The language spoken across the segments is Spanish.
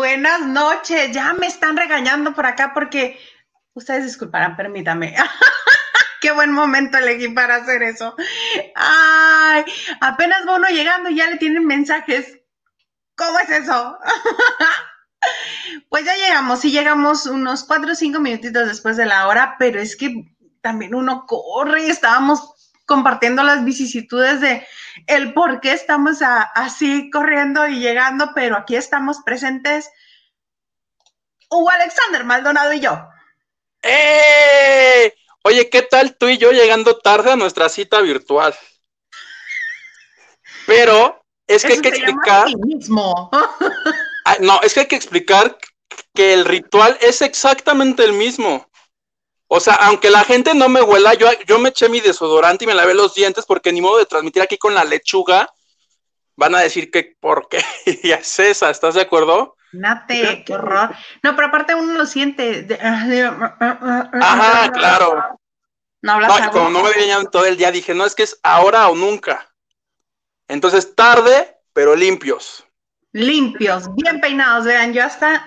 buenas noches. Ya me están regañando por acá porque ustedes disculparán, permítame. Qué buen momento elegí para hacer eso. Ay, apenas va uno llegando y ya le tienen mensajes. ¿Cómo es eso? Pues ya llegamos, sí llegamos unos cuatro o cinco minutitos después de la hora, pero es que también uno corre, estábamos compartiendo las vicisitudes de el por qué estamos así corriendo y llegando, pero aquí estamos presentes. Hugo Alexander Maldonado y yo. ¡Eh! Oye, ¿qué tal tú y yo llegando tarde a nuestra cita virtual? Pero es que hay que explicar. Mismo. Ah, no, es que hay que explicar que el ritual es exactamente el mismo. O sea, aunque la gente no me huela, yo, yo me eché mi desodorante y me lavé los dientes porque ni modo de transmitir aquí con la lechuga. Van a decir que, ¿por qué? y es esa, ¿estás de acuerdo? Nate, qué horror. No, pero aparte uno lo siente. Ajá, claro. No hablas no, como no me venían todo el día, dije, no, es que es ahora o nunca. Entonces, tarde, pero limpios. Limpios, bien peinados, vean, yo hasta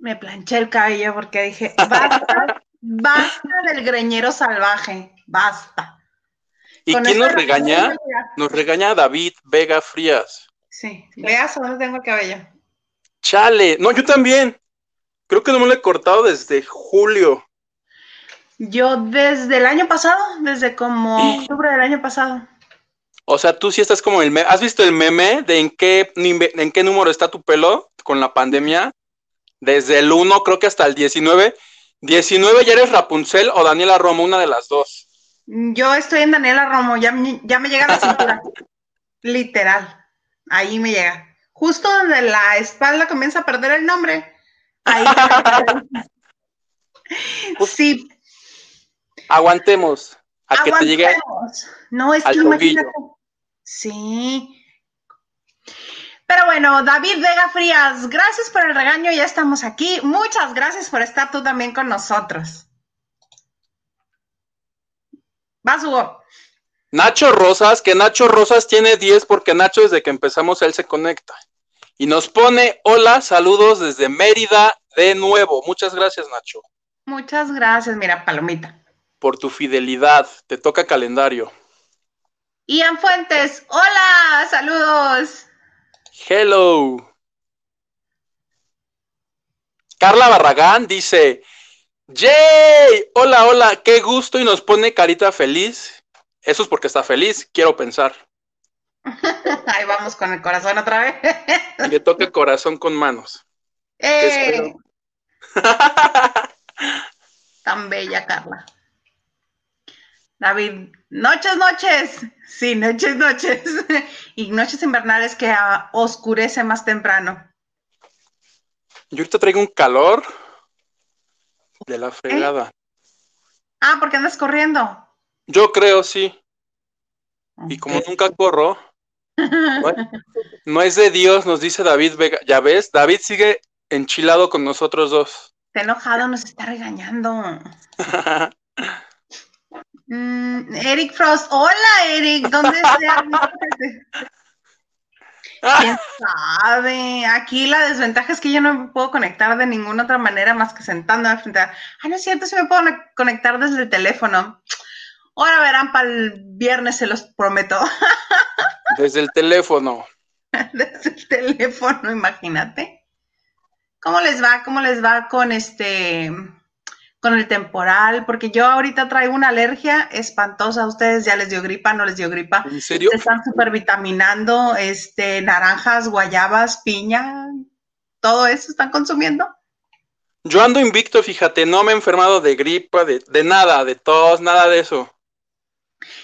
me planché el cabello porque dije, basta, basta del greñero salvaje, basta. ¿Y quién nos regaña? Nos regaña David Vega Frías. Sí, veas dónde tengo el cabello. Chale, no, yo también. Creo que no me lo he cortado desde julio. Yo desde el año pasado, desde como octubre del año pasado. O sea, tú sí estás como el meme. ¿Has visto el meme de en qué, en qué número está tu pelo con la pandemia? Desde el 1 creo que hasta el 19. 19 ya eres Rapunzel o Daniela Romo, una de las dos. Yo estoy en Daniela Romo, ya, ya me llega la cintura. Literal. Ahí me llega. Justo donde la espalda comienza a perder el nombre. Ahí. sí. Aguantemos. A que te llegue. No, es que imagínate. Sí. Pero bueno, David Vega Frías, gracias por el regaño, ya estamos aquí. Muchas gracias por estar tú también con nosotros. Vas, Hugo. Nacho Rosas, que Nacho Rosas tiene 10 porque Nacho desde que empezamos él se conecta. Y nos pone, hola, saludos desde Mérida de nuevo. Muchas gracias, Nacho. Muchas gracias, mira, palomita. Por tu fidelidad, te toca calendario. Ian Fuentes, hola, saludos. Hello. Carla Barragán dice, ¡Yay! Hola, hola, qué gusto y nos pone carita feliz. Eso es porque está feliz, quiero pensar. Ahí vamos con el corazón otra vez. Le toca corazón con manos. ¡Eh! Tan bella, Carla. David, noches, noches. Sí, noches, noches. y noches invernales que oscurece más temprano. Yo ahorita traigo un calor de la fregada. Ah, porque andas corriendo. Yo creo, sí. Y como nunca corro, no, es de Dios, nos dice David Vega. Ya ves, David sigue enchilado con nosotros dos. Está enojado, nos está regañando. Mm, Eric Frost, hola Eric, ¿dónde estás? ¿Quién sabe? Aquí la desventaja es que yo no me puedo conectar de ninguna otra manera más que sentándome frente a... Ah, no es cierto, sí me puedo conectar desde el teléfono. Ahora verán para el viernes, se los prometo. Desde el teléfono. Desde el teléfono, imagínate. ¿Cómo les va? ¿Cómo les va con este con el temporal, porque yo ahorita traigo una alergia espantosa. A ustedes ya les dio gripa, no les dio gripa. ¿En serio? Se están supervitaminando, este, naranjas, guayabas, piña, todo eso están consumiendo. Yo ando invicto, fíjate, no me he enfermado de gripa, de, nada, de tos, nada de eso.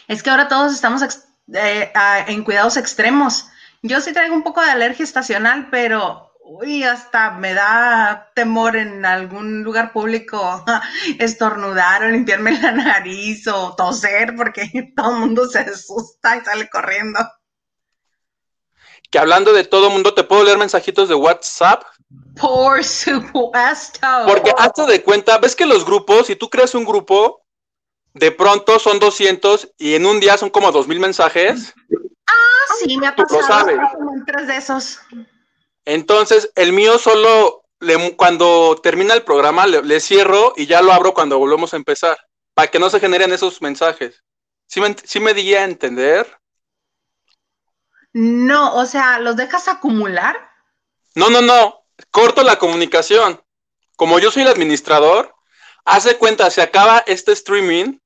Es que ahora todos estamos eh, en cuidados extremos. Yo sí traigo un poco de alergia estacional, pero uy, hasta me da temor en algún lugar público estornudar o limpiarme la nariz o toser porque todo el mundo se asusta y sale corriendo. Que hablando de todo mundo, ¿te puedo leer mensajitos de WhatsApp? Por supuesto. Porque hazte de cuenta, ves que los grupos, si tú creas un grupo, de pronto son 200 y en un día son como 2000 mensajes. Ah, sí, me ha pasado. Tú tres de esos. Entonces, el mío solo, cuando termina el programa, le, cierro y ya lo abro cuando volvemos a empezar, para que no se generen esos mensajes. ¿Sí me, sí me di a entender? No, o sea, ¿los dejas acumular? No, no, no. Corto la comunicación. Como yo soy el administrador, hace cuenta, se acaba este streaming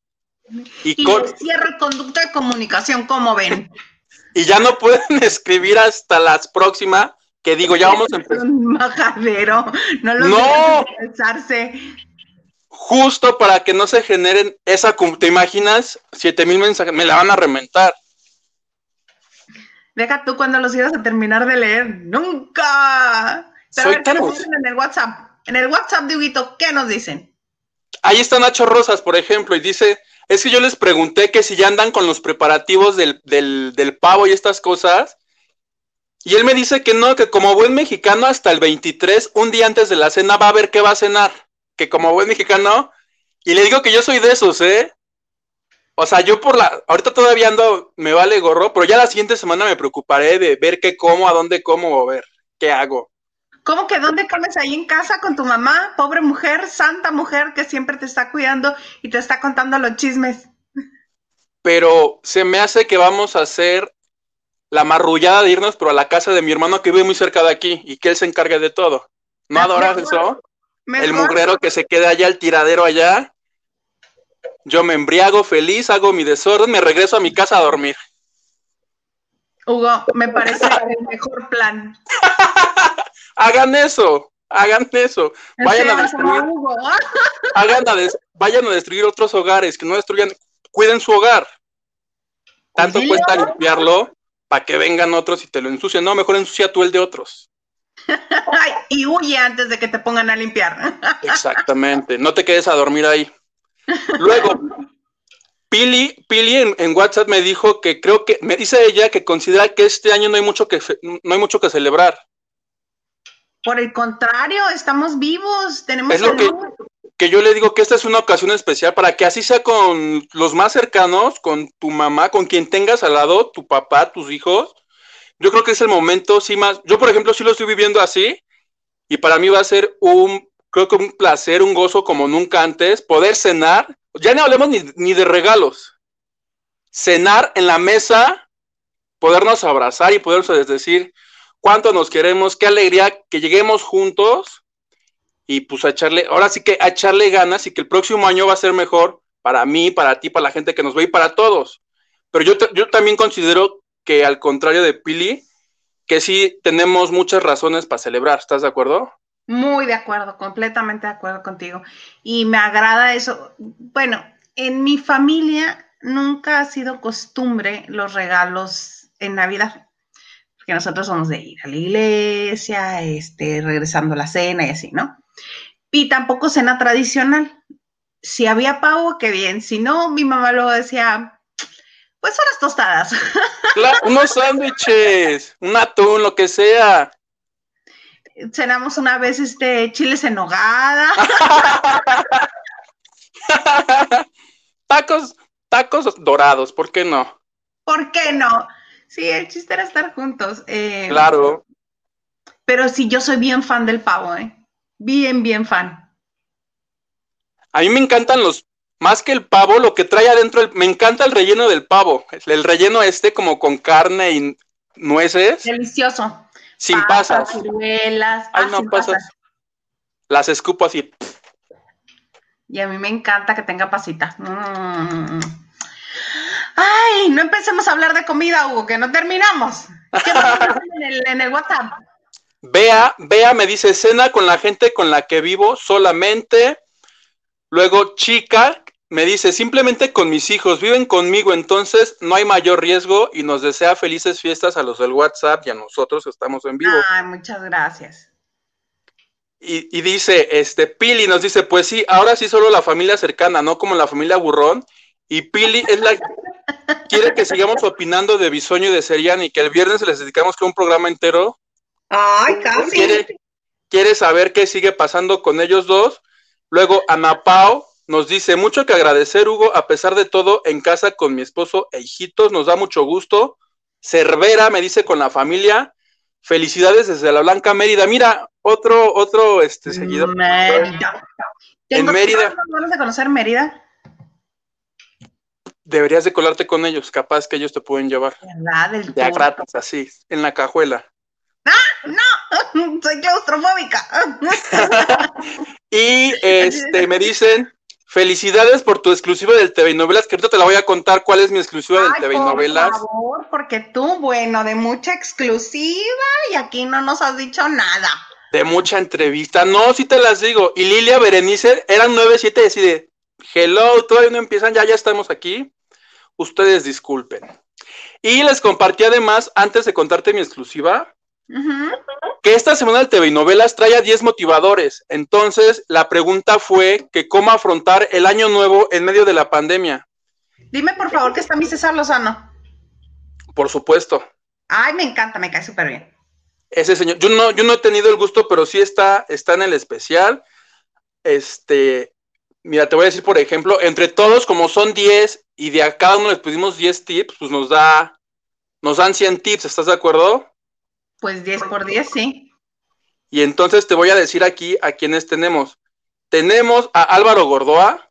y, y cierra el conducto de comunicación, como ven. y ya no pueden escribir hasta las próximas, que digo, ya vamos a empezar. Un majadero, no lo no. Justo para que no se generen esa, ¿te imaginas? Siete mil mensajes, me la van a reventar. Deja tú cuando los ibas a terminar de leer. ¡Nunca! Pero Soy ¿qué nos dicen en el WhatsApp? En el WhatsApp de Huguito, ¿qué nos dicen? Ahí está Nacho Rosas, por ejemplo, y dice, es que yo les pregunté que si ya andan con los preparativos del, del, pavo y estas cosas, y él me dice que no, que como buen mexicano hasta el 23, un día antes de la cena, va a ver qué va a cenar, que como buen mexicano, y le digo que yo soy de esos, ¿eh? O sea, yo por la, ahorita todavía ando, me vale gorro, pero ya la siguiente semana me preocuparé de ver qué como, a dónde como, o ver qué hago. ¿Cómo que dónde comes ahí en casa con tu mamá? Pobre mujer, santa mujer que siempre te está cuidando y te está contando los chismes. Pero se me hace que vamos a hacer la marrullada de irnos, pero a la casa de mi hermano que vive muy cerca de aquí y que él se encargue de todo. ¿No adoras eso? El mugrero que se quede allá, el tiradero allá, yo me embriago feliz, hago mi desorden, me regreso a mi casa a dormir. Hugo, me parece el mejor plan. hagan eso, hagan eso. Vayan a destruir. vayan a destruir otros hogares, que no destruyan, cuiden su hogar. Tanto cuesta limpiarlo para que vengan otros y te lo ensucien. No, mejor ensucia tú el de otros. y huye antes de que te pongan a limpiar. Exactamente, no te quedes a dormir ahí. Luego, Pili, Pili en, WhatsApp me dijo que creo que, me dice ella que considera que este año no hay mucho que, no hay mucho que celebrar. Por el contrario, estamos vivos, tenemos es lo que, que, yo le digo que esta es una ocasión especial para que así sea con los más cercanos, con tu mamá, con quien tengas al lado, tu papá, tus hijos. Yo creo que es el momento, sí más. Yo, por ejemplo, sí lo estoy viviendo así y para mí va a ser un creo que un placer, un gozo como nunca antes, poder cenar, ya no hablemos ni, de regalos, cenar en la mesa, podernos abrazar y podernos decir cuánto nos queremos, qué alegría que lleguemos juntos y pues a echarle, ahora sí que a echarle ganas y que el próximo año va a ser mejor para mí, para ti, para la gente que nos ve y para todos. Pero yo, yo también considero que al contrario de Pili, que sí tenemos muchas razones para celebrar, ¿estás de acuerdo? Muy de acuerdo, completamente de acuerdo contigo. Y me agrada eso. Bueno, en mi familia nunca ha sido costumbre los regalos en Navidad, porque nosotros somos de ir a la iglesia, este, regresando a la cena y así, ¿no? Y tampoco cena tradicional. Si había pavo, qué bien. Si no, mi mamá luego decía, pues son las tostadas. unos sándwiches, un atún, lo que sea cenamos una vez este chiles en nogada. tacos, tacos dorados, ¿por qué no? ¿Por qué no? Sí, el chiste era estar juntos. Eh, claro. Pero sí, yo soy bien fan del pavo, ¿eh? Bien, bien fan. A mí me encantan los, más que el pavo, lo que trae adentro, me encanta el relleno del pavo. El relleno este como con carne y nueces. Delicioso. Sin pasas. Ciruelas. Ay, ah, no, pasas. Las escupo así. Y a mí me encanta que tenga pasita. Mm. Ay, no empecemos a hablar de comida, Hugo, que no terminamos. ¿Qué en, el, en el WhatsApp? Vea, Vea me dice, cena con la gente con la que vivo solamente. Luego, chica, me dice, simplemente con mis hijos, viven conmigo, entonces no hay mayor riesgo y nos desea felices fiestas a los del WhatsApp y a nosotros que estamos en vivo. Ay, muchas gracias. Y, dice, este, Pili nos dice, pues sí, ahora sí solo la familia cercana, no como la familia burrón. Y Pili es la quiere que sigamos opinando de Bisoño y de Serian y que el viernes les dedicamos que un programa entero. Ay, casi. Quiere, quiere saber qué sigue pasando con ellos dos. Luego Ana Pao nos dice, mucho que agradecer, Hugo, a pesar de todo, en casa con mi esposo e hijitos, nos da mucho gusto. Cervera, me dice, con la familia. Felicidades desde la Blanca Mérida. Mira, otro, otro este, seguidor. Mérida. En Mérida. ¿Vamos a conocer Mérida? Deberías de colarte con ellos, capaz que ellos te pueden llevar. Ya gratis, así, en la cajuela. No, soy claustrofóbica. Y este me dicen, felicidades por tu exclusiva del TV Novelas, que ahorita te la voy a contar cuál es mi exclusiva del TV y por Novelas. favor, porque tú, bueno, de mucha exclusiva y aquí no nos has dicho nada. De mucha entrevista. No, sí te las digo. Y Lilia Berenice eran 9, 7 y así de, hello, todavía no empiezan, ya, ya estamos aquí. Ustedes disculpen. Y les compartí además, antes de contarte mi exclusiva, Que esta semana el TV y Novelas trae a 10 motivadores. Entonces, la pregunta fue que cómo afrontar el año nuevo en medio de la pandemia. Dime por favor que está mi César Lozano. Por supuesto. Ay, me encanta, me cae súper bien. Ese señor, yo no, yo no he tenido el gusto, pero sí está, está en el especial. Este, mira, te voy a decir, por ejemplo, entre todos, como son 10 y de a cada uno les pedimos 10 tips, pues nos da, nos dan 100 tips, ¿estás de acuerdo? Pues 10 por 10, sí. Y entonces te voy a decir aquí a quienes tenemos. Tenemos a Álvaro Gordoa,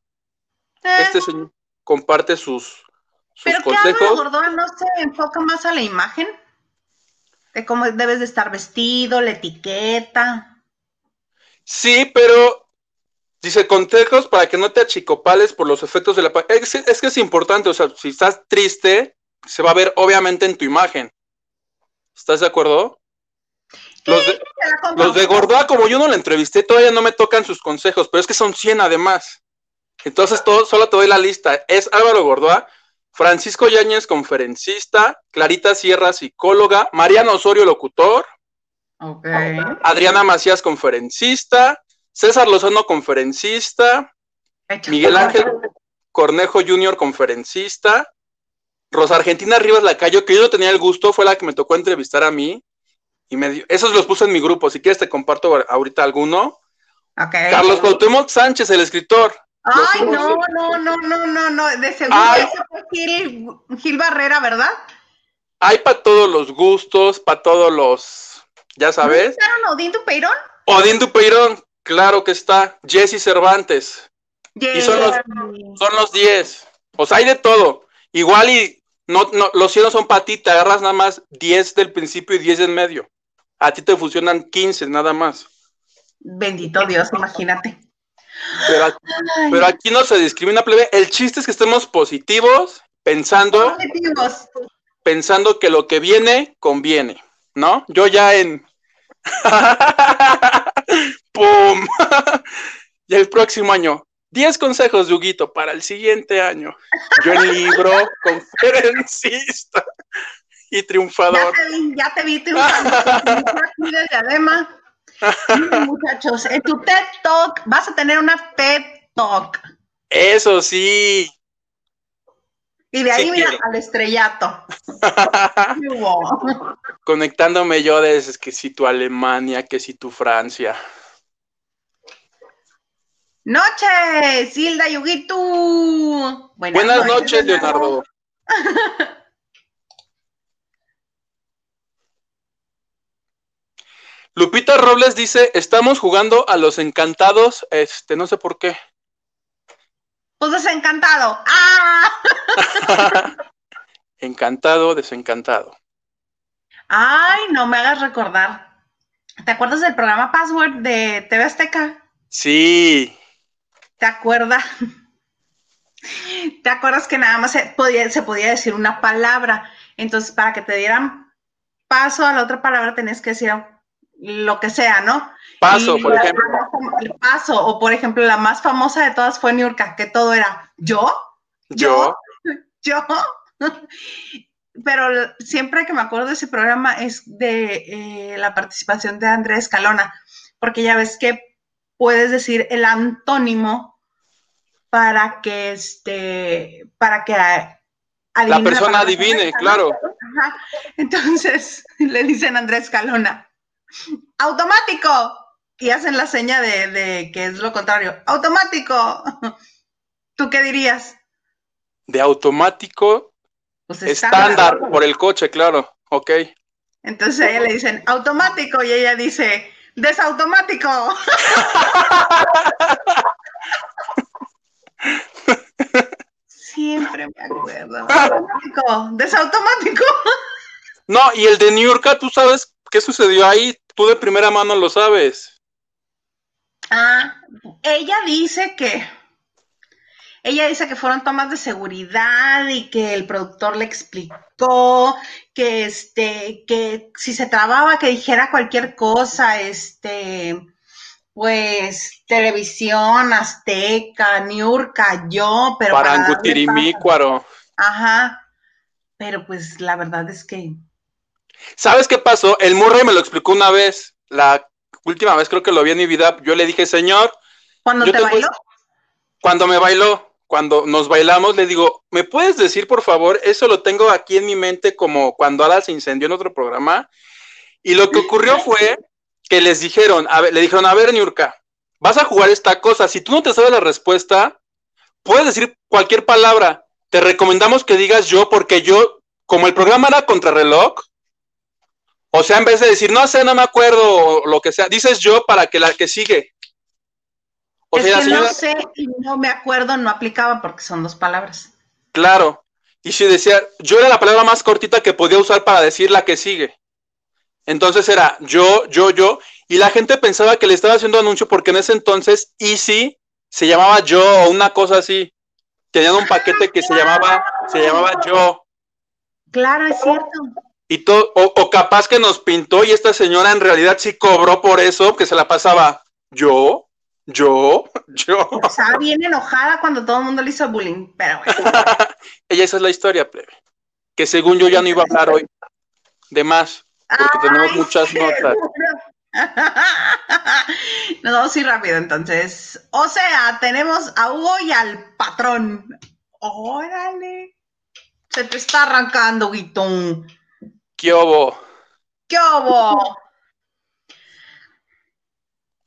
Eh, este señor comparte sus, sus pero consejos. Gordoa no se enfoca más a la imagen, de cómo debes de estar vestido, la etiqueta. Sí, pero dice consejos para que no te achicopales por los efectos de la es que es importante, o sea, si estás triste, se va a ver obviamente en tu imagen. ¿Estás de acuerdo? Los de, los Gordoa, como yo no la entrevisté, todavía no me tocan sus consejos, pero es que son 100 además. Entonces, todo, solo te doy la lista. Es Álvaro Gordoa, Francisco Yáñez, conferencista, Clarita Sierra, psicóloga, Mariano Osorio, locutor. Adriana Macías, conferencista, César Lozano, conferencista, Hecho. Miguel Ángel Cornejo Jr., conferencista, Rosa Argentina Rivas Lacayo, que yo no tenía el gusto, fue la que me tocó entrevistar a mí, y me dio- esos los puse en mi grupo, si quieres te comparto ahorita alguno. Carlos Cuauhtémoc Sánchez, el escritor. Ay, no, no, no, no, no, no. De seguro Ay. ese fue Gil, Gil Barrera, ¿verdad? Hay para todos los gustos, para todos los, ya sabes. ¿Estaron Odín Dupeirón? Odín Dupeirón, claro que está. Jesse Cervantes, Y son los- son los 10. O sea, hay de todo. Igual y no, no, los 100 son para ti, te agarras nada más 10 del principio y 10 en medio. A ti te funcionan 15 nada más. Bendito Dios, imagínate. Pero, aquí- Ay, pero aquí no se discrimina, plebe. El chiste es que estemos positivos, pensando, positivos. pensando que lo que viene conviene, ¿no? Yo ya en. ¡Pum! y el próximo año. 10 consejos de Huguito para el siguiente año. Yo en libro, conferencista y Ya triunfador. te vi, ya te vi de diadema. Muchachos, en tu TED Talk vas a tener una TED Talk. Eso sí. Y de ahí, Sí mira, al estrellato. Conectándome yo desde que si tu Alemania, que si tu Francia. Noches, Hilda Yuguito. Buenas noches, Leonardo. Lupita Robles dice, estamos jugando a los encantados, este, no sé por qué. Pues desencantado. ¡Ah! Encantado, desencantado. Ay, no me hagas recordar. ¿Te acuerdas del programa Password de TV Azteca? Sí, ¿Te acuerdas? ¿Te acuerdas que nada más se podía, se podía decir una palabra? Entonces, para que te dieran paso a la otra palabra, tenías que decir lo que sea, ¿no? paso, Y por ejemplo. el paso, o por ejemplo, la más famosa de todas fue Niurka, que todo era yo, Yo, yo. Pero siempre que me acuerdo de ese programa es de eh, la participación de Andrés Calona, porque ya ves que puedes decir el antónimo para que este, para que la persona adivine, claro. Ajá. Entonces le dicen Andrés Calona, automático. Y hacen la seña de, de que es lo contrario, automático. ¿Tú qué dirías? De automático, Pues estándar, por el coche, claro. Ok. Entonces a ella le dicen automático y ella dice desautomático. Siempre me acuerdo. Automático, desautomático. No, y el de Niurka, ¿tú sabes qué sucedió ahí? Tú de primera mano lo sabes. Ah, ella dice que ella dice que fueron tomas de seguridad y que el productor le explicó que este que si se trababa que dijera cualquier cosa, este pues televisión, Azteca, Niurka, yo, pero Parangutirimicuaro. Ajá. Pero pues la verdad es que ¿Sabes qué pasó? El Murray me lo explicó una vez, la última vez creo que lo vi en mi vida, yo le dije, "Señor, ¿Cuándo te bailó? Cuando me bailó, cuando nos bailamos, le digo, ¿me puedes decir, por favor? Eso lo tengo aquí en mi mente como cuando Ada se incendió en otro programa. Y lo que ocurrió fue que les dijeron, a ver, le dijeron, a ver, Niurka, vas a jugar esta cosa. Si tú no te sabes la respuesta, puedes decir cualquier palabra. Te recomendamos que digas yo, porque yo, como el programa era contrarreloj, o sea, en vez de decir, no sé, no me acuerdo, o lo que sea, dices yo para que la que sigue es que no sé y no me acuerdo, no aplicaba porque son dos palabras. Claro. Y si decía, yo era la palabra más cortita que podía usar para decir la que sigue. Entonces era yo, yo, yo. Y la gente pensaba que le estaba haciendo anuncio porque en ese entonces Easy se llamaba yo o una cosa así. Tenían un paquete que se llamaba, se llamaba yo. Claro, es cierto. Y todo, o, o capaz que nos pintó y esta señora en realidad sí cobró por eso, que se la pasaba yo, yo, yo. Estaba bien enojada cuando todo el mundo le hizo bullying, pero bueno. Ella esa es la historia, plebe. Que según yo ya no iba a hablar hoy. De más, porque tenemos muchas notas. Nos vamos a ir rápido entonces. O sea, tenemos a Hugo y al patrón. Órale. Se te está arrancando, Guitón. ¿Qué obo? ¿Qué obo?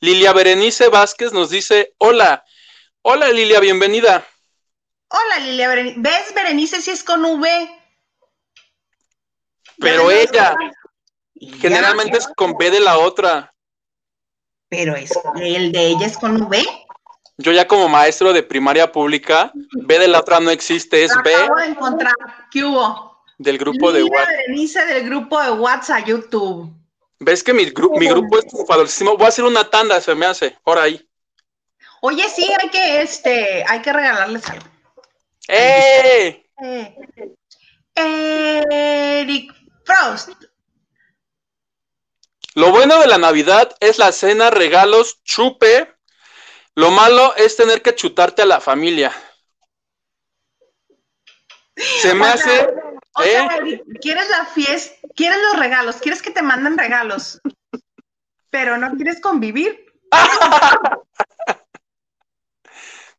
Lilia Berenice Vázquez nos dice, hola, hola Lilia, bienvenida. Hola Lilia Berenice, ¿ves Berenice si es con V? Pero ella, generalmente es con B de la otra. Pero es el de ella es con V. Yo ya como maestro de primaria pública, B de la otra no existe, es B. Acabo de encontrar, ¿qué hubo? Del grupo de WhatsApp. Del grupo de WhatsApp YouTube. ¿Ves que mi, mi grupo es triunfadorcísimo? Voy a hacer una tanda, se me hace, por ahí. Oye, sí, hay que, este, hay que regalarles algo. ¡Eh! Eric Frost. Lo bueno de la Navidad es la cena, regalos, chupe. Lo malo es tener que chutarte a la familia. Se me hace o sea, ¿Eh? quieres la fiesta, quieres los regalos, quieres que te manden regalos, pero no quieres convivir.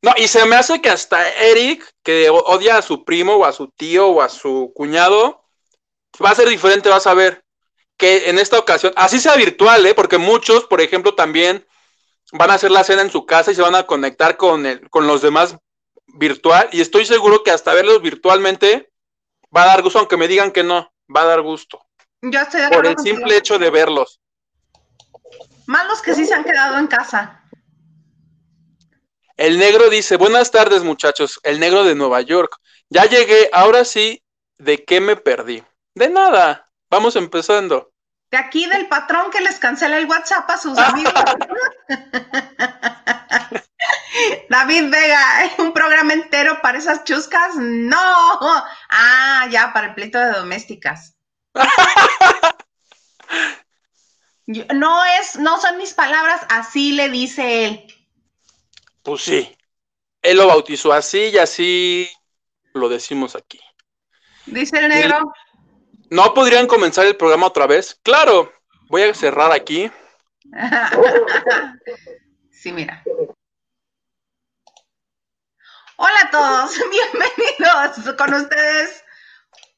No, y se me hace que hasta Eric, que odia a su primo o a su tío o a su cuñado, va a ser diferente, vas a ver. Que en esta ocasión, así sea virtual, ¿eh? porque muchos, por ejemplo, también van a hacer la cena en su casa y se van a conectar con, el, con los demás virtual. Y estoy seguro que hasta verlos virtualmente Va a dar gusto, aunque me digan que no, va a dar gusto. Yo estoy de Por el simple hecho de verlos. Más los que sí se han quedado en casa. El negro dice, buenas tardes muchachos, el negro de Nueva York. Ya llegué, ahora sí, ¿de qué me perdí? De nada, vamos empezando. De aquí del patrón que les cancela el WhatsApp a sus amigos. David Vega, ¿un programa entero para esas chuscas? No. Ah, ya, para el pleito de domésticas. no es, no son mis palabras, así le dice él. Pues sí. Él lo bautizó así y así lo decimos aquí. Dice el negro. ¿No podrían comenzar el programa otra vez? Claro, voy a cerrar aquí. sí, mira. Hola a todos, bienvenidos con ustedes.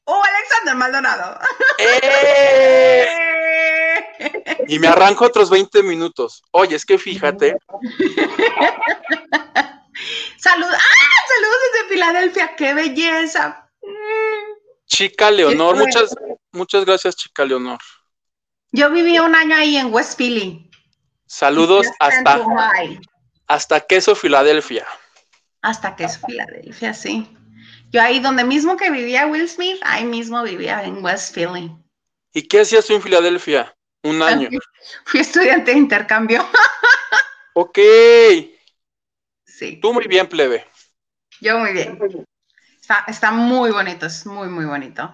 Oh, Alexander Maldonado. ¡Eh! Y me arranco otros 20 minutos. Oye, es que fíjate. Salud. ¡Ah! Saludos desde Filadelfia. ¡Qué belleza! Chica Leonor, muchas, muchas gracias, chica Leonor. Yo viví un año ahí en West Philly. Saludos hasta, hasta Queso, Filadelfia. Hasta Queso, Filadelfia, sí. Yo ahí donde mismo que vivía Will Smith, ahí mismo vivía en West Philly. ¿Y qué hacías tú en Filadelfia? Un año. Fui estudiante de intercambio. ok. Sí. Tú muy bien, plebe. Yo muy bien. Está, está muy bonito, es muy, muy bonito.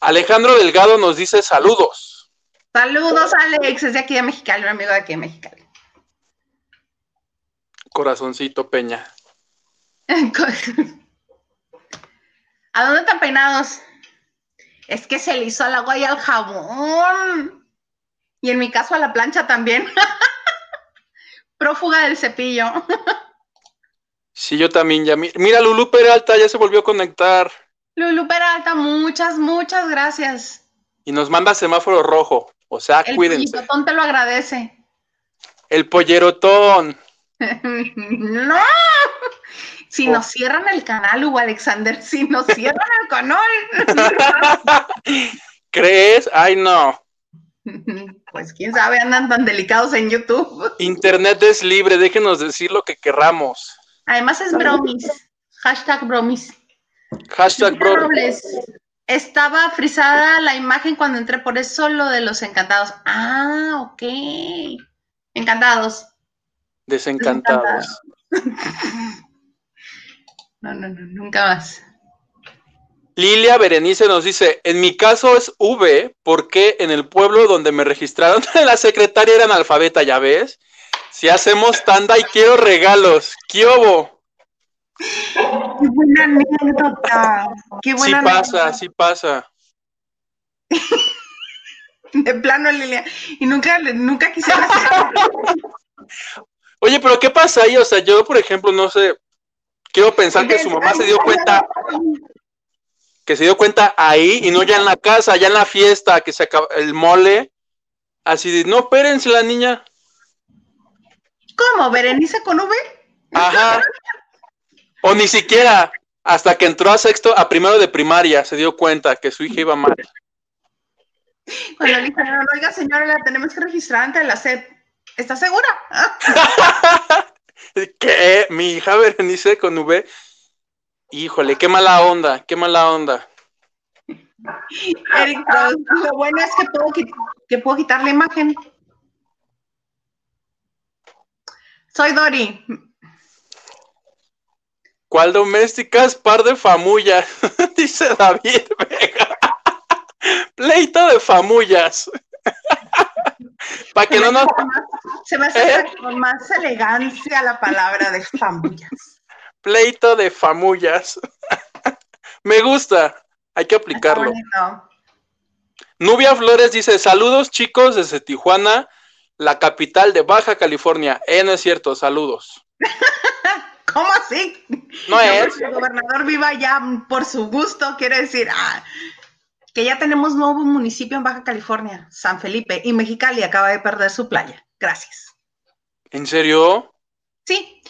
Alejandro Delgado nos dice saludos. Saludos, Alex, es de aquí de Mexicali, un amigo de aquí de Mexicali. Corazoncito Peña. ¿A dónde están peinados? Es que se le hizo al agua y al jabón. Y en mi caso a la plancha también. Prófuga del cepillo. sí, yo también ya. Mira, Lulu Peralta ya se volvió a conectar. Lulu Peralta, muchas, muchas gracias. Y nos manda semáforo rojo. O sea, el cuídense. El pollerotón te lo agradece. El pollerotón. no. Si nos cierran el canal, Hugo Alexander, si nos cierran el canal. ¿Crees? Ay, no. Pues quién sabe, andan tan delicados en YouTube. Internet es libre, déjenos decir lo que querramos. Además es bromis. Hashtag bromis. Hashtag bromis. Estaba frisada la imagen cuando entré, por eso lo de los encantados. Ah, ok. Encantados. Desencantados. No, no, no, nunca más. Lilia Berenice nos dice, en mi caso es V, porque en el pueblo donde me registraron la secretaria era analfabeta, ¿ya ves? Si hacemos tanda y quiero regalos, ¿qué hubo? Qué buena anécdota. Qué buena sí pasa, sí pasa. De plano, Lilia. Y nunca, nunca quisiera Oye, pero ¿qué pasa ahí? O sea, yo, por ejemplo, no sé, quiero pensar que su mamá se dio cuenta, que se dio cuenta ahí y no ya en la casa, ya en la fiesta, que se acaba el mole. Así de, no, espérense la niña. ¿Cómo? ¿Berenice con V? Ajá. O ni siquiera, hasta que entró a sexto, a primero de primaria, se dio cuenta que su hija iba mal. Cuando le dijeron, oiga señora, la tenemos que registrar ante la SED. ¿Está segura? ¿Qué? Mi hija Berenice con V. Híjole, qué mala onda, qué mala onda. Eric, lo bueno es que puedo, que puedo quitar la imagen. Soy Dori. ¿Cuál domésticas? Par de famullas, dice David Vega. Pleito de famullas. Para que no nos. Se me hace ¿Eh? con más elegancia la palabra de famullas. Pleito de famullas. me gusta. Hay que aplicarlo. Nubia Flores dice: Saludos, chicos, desde Tijuana, la capital de Baja California. Eh, no es cierto, saludos. ¿Cómo así? No es. el gobernador viva ya por su gusto, quiere decir, ah, que ya tenemos nuevo municipio en Baja California, San Felipe, y Mexicali acaba de perder su playa. Gracias. ¿En serio? Sí.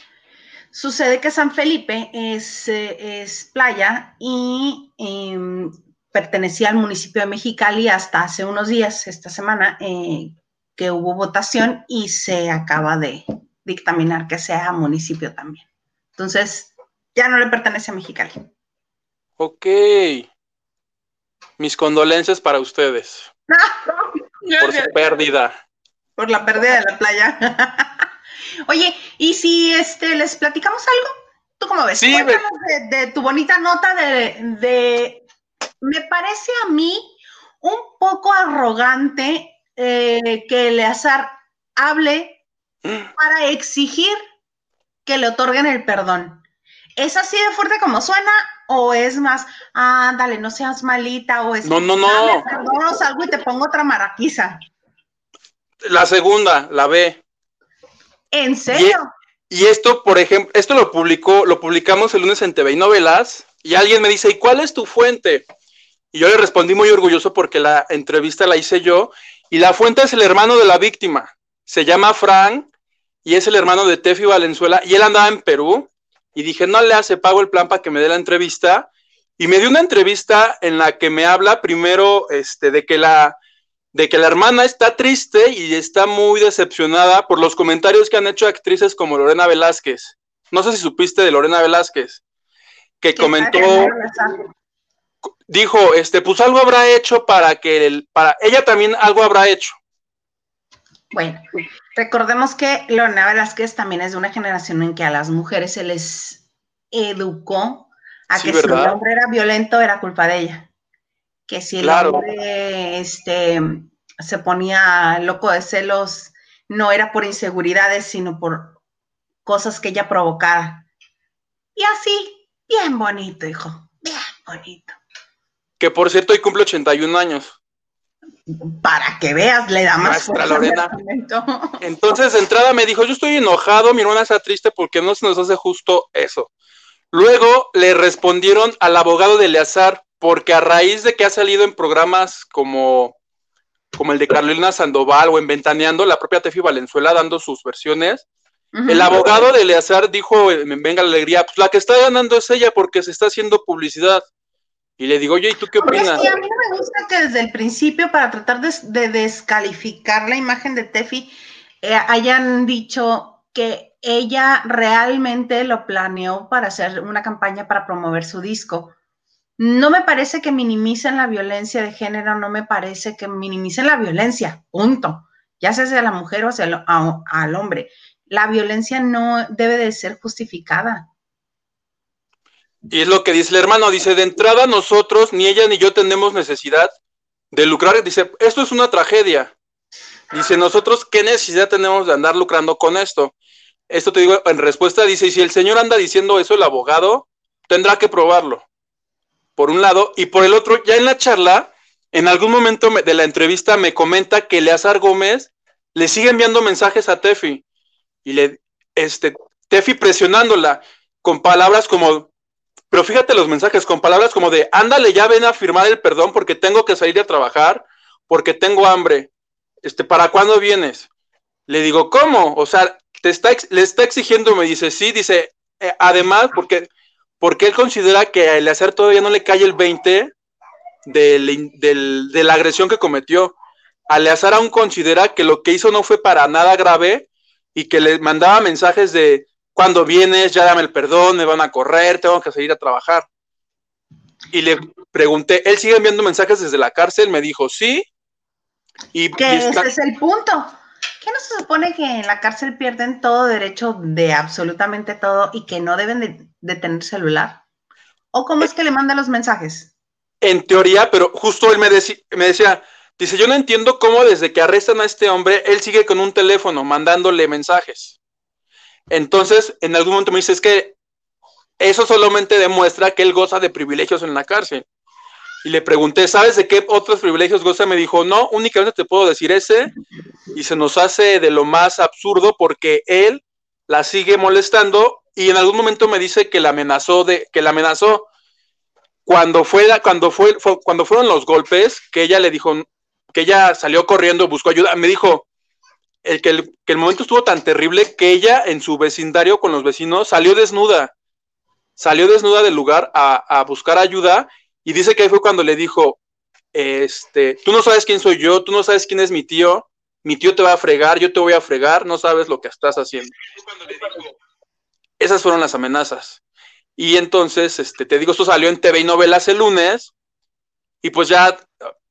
Sucede que San Felipe es, eh, es playa y em, pertenecía al municipio de Mexicali hasta hace unos días, esta semana, eh, que hubo votación y se acaba de dictaminar que sea municipio también. Entonces, ya no le pertenece a Mexicali. Ok. Mis condolencias para ustedes. por su pérdida. Por la pérdida de la playa. Oye, ¿y si este les platicamos algo? ¿Tú cómo ves? Sí, de, tu bonita nota de, de, Me parece a mí un poco arrogante eh, que Eleazar hable mm. para exigir que le otorguen el perdón. ¿Es así de fuerte como suena o es más, ándale, no seas malita, o es, no, no, no, perdón, salgo y te pongo otra maraquiza. La segunda, la B. ¿En serio? Y, esto, por ejemplo, esto lo publicó, lo publicamos el lunes en TV y Novelas, y alguien me dice, ¿y cuál es tu fuente? Y yo le respondí muy orgulloso porque la entrevista la hice yo, y la fuente es el hermano de la víctima. Se llama Frank, y es el hermano de Tefi Valenzuela, y él andaba en Perú, y dije, no le hace pago el plan para que me dé la entrevista. Y me dio una entrevista en la que me habla primero este, de que la, de que la hermana está triste y está muy decepcionada por los comentarios que han hecho actrices como Lorena Velázquez. No sé si supiste de Lorena Velázquez, que comentó, dijo, este, pues algo habrá hecho para que el, para ella también algo habrá hecho. Bueno, recordemos que Lorena Velázquez también es de una generación en que a las mujeres se les educó a que si el hombre era violento era culpa de ella. Que si el hombre este, se ponía loco de celos, no era por inseguridades, sino por cosas que ella provocara. Y así, bien bonito, hijo, bien bonito. Que por cierto, hoy cumple 81 años para que veas, le da más fuerza Lorena. Entonces, de entrada me dijo, yo estoy enojado, mi hermana está triste porque no se nos hace justo eso. Luego le respondieron al abogado de Eleazar, porque a raíz de que ha salido en programas como, como el de Carolina Sandoval o en Ventaneando, la propia Tefi Valenzuela dando sus versiones, el abogado de Eleazar dijo, venga la alegría, pues la que está ganando es ella porque se está haciendo publicidad. Y le digo, oye, ¿y tú qué opinas? a mí no me gusta que desde el principio, para tratar de, descalificar la imagen de Tefi, eh, hayan dicho que ella realmente lo planeó para hacer una campaña para promover su disco. No me parece que minimicen la violencia de género, no me parece que minimicen la violencia, punto. Ya sea hacia la mujer o hacia el, al hombre. La violencia no debe de ser justificada. Y es lo que dice el hermano, dice, de entrada nosotros, ni ella ni yo tenemos necesidad de lucrar. Dice, esto es una tragedia. Dice, nosotros, ¿qué necesidad tenemos de andar lucrando con esto? Esto te digo en respuesta, dice, y si el señor anda diciendo eso, el abogado tendrá que probarlo. Por un lado, y por el otro, ya en la charla, en algún momento de la entrevista me comenta que Eleazar Gómez le sigue enviando mensajes a Tefi. Y le, este, Tefi presionándola con palabras como, pero fíjate los mensajes con palabras como de, ándale, ya ven a firmar el perdón porque tengo que salir a trabajar, porque tengo hambre. Este, ¿para cuándo vienes? Le digo, ¿cómo? O sea, te está, le está exigiendo, me dice, sí, dice, eh, además, porque, porque él considera que el hacer todavía no le cae el 20 de la agresión que cometió. Aleazar aún considera que lo que hizo no fue para nada grave y que le mandaba mensajes de cuando vienes, ya dame el perdón, me van a correr, tengo que seguir a trabajar. Y le pregunté, él sigue enviando mensajes desde la cárcel, me dijo, sí. Y, que ese es el punto. ¿Qué no se supone que en la cárcel pierden todo derecho de absolutamente todo y que no deben de, tener celular? ¿O cómo es que le manda los mensajes? En teoría, pero justo él me, me decía, dice, yo no entiendo cómo desde que arrestan a este hombre, él sigue con un teléfono mandándole mensajes. Entonces, en algún momento me dice, es que eso solamente demuestra que él goza de privilegios en la cárcel. Y le pregunté, ¿sabes de qué otros privilegios goza? Me dijo, no, únicamente te puedo decir ese. Y se nos hace de lo más absurdo porque él la sigue molestando y en algún momento me dice que la amenazó de, que la amenazó cuando fue, cuando fue, cuando fueron los golpes, que ella le dijo, que ella salió corriendo, buscó ayuda, me dijo, el que, el momento estuvo tan terrible que ella en su vecindario con los vecinos salió desnuda, salió desnuda del lugar a, buscar ayuda y dice que ahí fue cuando le dijo, este, tú no sabes quién soy yo, tú no sabes quién es mi tío, mi tío te va a fregar, yo te voy a fregar, no sabes lo que estás haciendo. Esas fueron las amenazas. Y entonces, este, te digo, esto salió en TV y novelas el lunes, y pues ya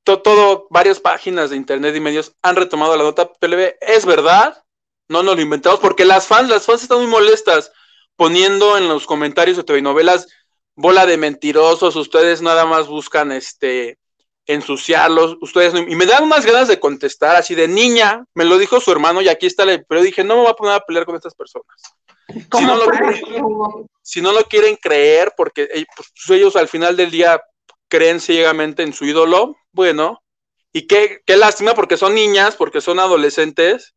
todo, varias páginas de internet y medios han retomado la nota PLB. Es verdad, no nos lo inventamos, porque las fans, las fans están muy molestas poniendo en los comentarios de TV novelas bola de mentirosos, ustedes nada más buscan este ensuciarlos, ustedes y me dan unas ganas de contestar así de niña, me lo dijo su hermano y aquí está, pero dije, no me voy a poner a pelear con estas personas. Si no, lo quieren, si no, lo quieren, creer, porque eh, pues, ellos al final del día creen ciegamente en su ídolo, bueno, y qué, qué lástima porque son niñas, porque son adolescentes,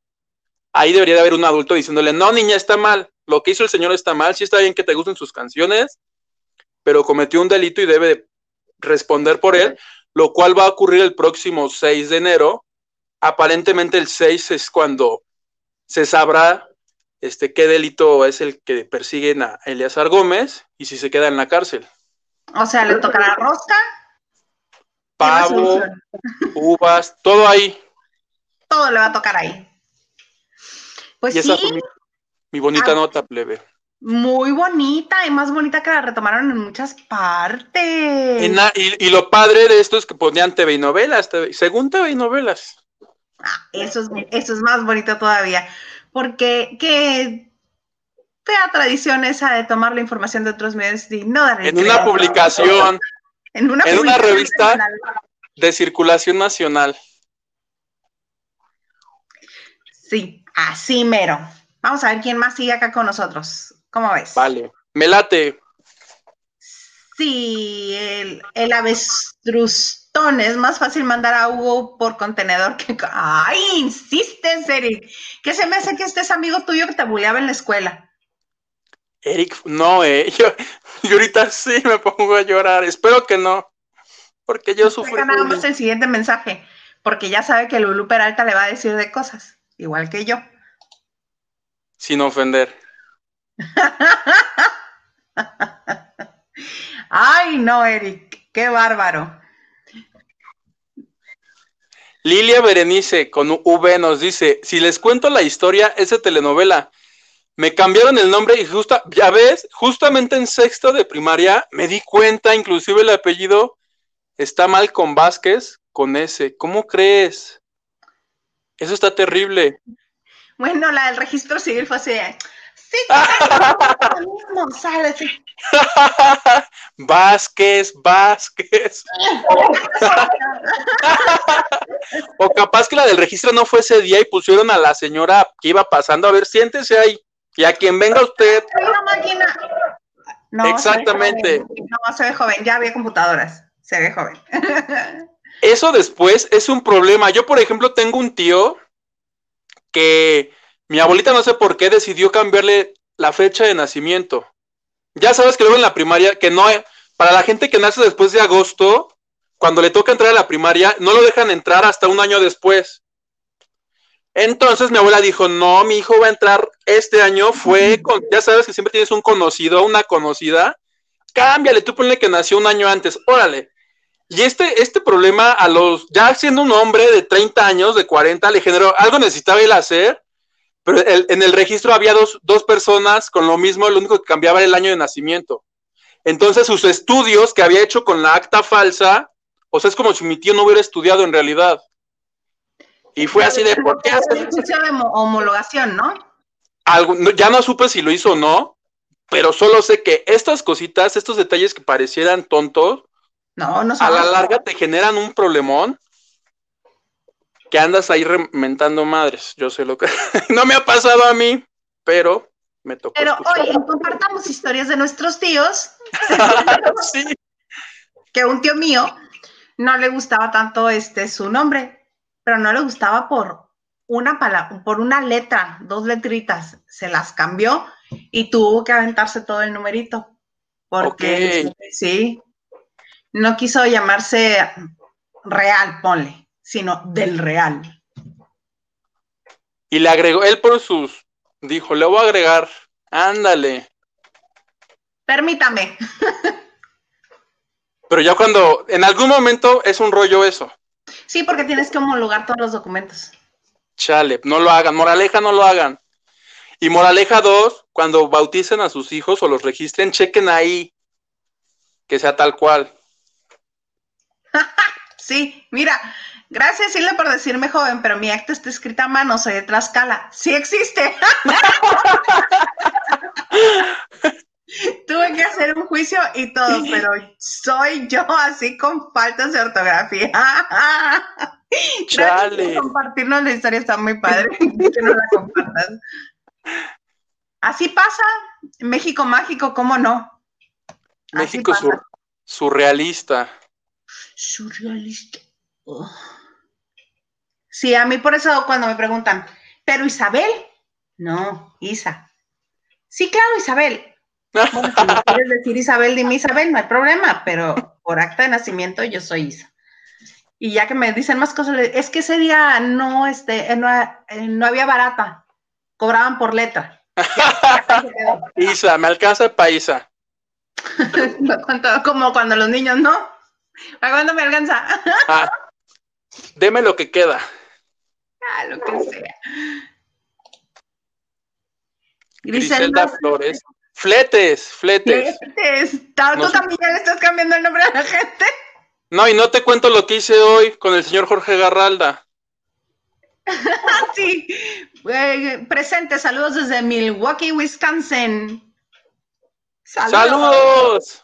ahí debería de haber un adulto diciéndole, no, niña, está mal, lo que hizo el señor está mal, sí está bien que te gusten sus canciones, pero cometió un delito y debe responder por él, lo cual va a ocurrir el próximo 6 de enero. Aparentemente el 6 es cuando se sabrá este, qué delito es el que persiguen a Eleazar Gómez y si se queda en la cárcel. O sea, ¿le tocará rosca? Pavo, uvas, todo ahí. Todo le va a tocar ahí. Pues sí. mi, bonita ah. nota, plebe. Muy bonita y más bonita que la retomaron en muchas partes. y, lo padre de esto es que ponían TV y novelas, según TV y novelas. Ah, eso, es, eso es más bonito todavía, porque que fea tradición esa de tomar la información de otros medios y no dar En una publicación, en una, en una revista de circulación nacional. Sí, así mero. Vamos a ver quién más sigue acá con nosotros. ¿Cómo ves? Vale, me late. Sí, el, el avestruzón es más fácil mandar a Hugo por contenedor que... ¡Ay, insistes, Eric! ¿Qué se me hace que este es amigo tuyo que te buleaba en la escuela? Eric, no, eh. Yo, ahorita sí me pongo a llorar. Espero que no. Porque yo sufrí. nada más el siguiente mensaje. Porque ya sabe que Lulu Peralta le va a decir de cosas. Igual que yo. Sin ofender. Ay, no, Eric. Qué bárbaro. Lilia Berenice con V nos dice: Si les cuento la historia, es de telenovela me cambiaron el nombre y justo, ya ves, justamente en sexto de primaria me di cuenta, inclusive el apellido está mal con Vázquez, con ese. ¿Cómo crees? Eso está terrible. Bueno, la del registro civil fue así. Sí, mismo, sale, Vázquez, Vázquez. o capaz que la del registro no fue ese día y pusieron a la señora que iba pasando. A ver, siéntese ahí. Y a quien venga usted. No, Exactamente. No, se ve joven, ya había computadoras, se ve joven. Eso después es un problema. Yo, por ejemplo, tengo un tío que mi abuelita no sé por qué decidió cambiarle la fecha de nacimiento. Ya sabes que luego en la primaria, que no, para la gente que nace después de agosto, cuando le toca entrar a la primaria, no lo dejan entrar hasta un año después. Entonces mi abuela dijo, no, mi hijo va a entrar este año, fue con, ya sabes que siempre tienes un conocido, una conocida, cámbiale, tú ponle que nació un año antes, órale. Y este, este problema a los, ya siendo un hombre de 30 años, de 40, le generó, algo necesitaba él hacer, pero en el registro había dos, dos personas con lo mismo, lo único que cambiaba era el año de nacimiento. Entonces sus estudios que había hecho con la acta falsa, o sea, es como si mi tío no hubiera estudiado en realidad. Y fue así de, ¿por qué haces? de homologación, ¿no? ya no supe si lo hizo o no, pero solo sé que estas cositas, estos detalles que parecieran tontos, no, no a la larga te generan un problemón que andas ahí rementando madres. Yo sé lo que no me ha pasado a mí, pero me tocó. Pero oye, compartamos historias de nuestros tíos. sí. Que un tío mío no le gustaba tanto este su nombre pero no le gustaba por una palabra, por una letra, dos letritas, se las cambió y tuvo que aventarse todo el numerito. Porque sí, no quiso llamarse real, ponle, sino del real. Y le agregó, él por sus, dijo, le voy a agregar, ándale. Permítame. Pero ya cuando, en algún momento es un rollo eso. Sí, porque tienes que homologar todos los documentos. Chale, no lo hagan. Moraleja, no lo hagan. Y moraleja dos, cuando bauticen a sus hijos o los registren, chequen ahí que sea tal cual. sí, mira, gracias Silvia por decirme joven, pero mi acta está escrita a mano, soy de Tlaxcala. Sí existe. Tuve que hacer un juicio y todo, pero soy yo así con faltas de ortografía. Chale. compartirnos la historia, está muy padre. que no la compartas. Así pasa. México mágico, ¿cómo no? México surrealista. Surrealista. Oh. Sí, a mí por eso cuando me preguntan, ¿pero Isabel? No, Isa. Sí, claro, Isabel. Bueno, si quieres decir Isabel, dime Isabel, no hay problema, pero por acta de nacimiento yo soy Isa. Y ya que me dicen más cosas, es que ese día no, este, eh, eh, no, había barata, cobraban por letra. Isa, me alcanza el paisa. Como cuando los niños, ¿no? ¿Para cuándo me alcanza? Ah, deme lo que queda. Ah, lo que sea. Griselda Flores. Fletes, fletes. Fletes. ¿Tú No también le estás cambiando el nombre a la gente? No, y no te cuento lo que hice hoy con el señor Jorge Garralda. Sí. Eh, presente, saludos desde Milwaukee, Wisconsin. ¡Saludos!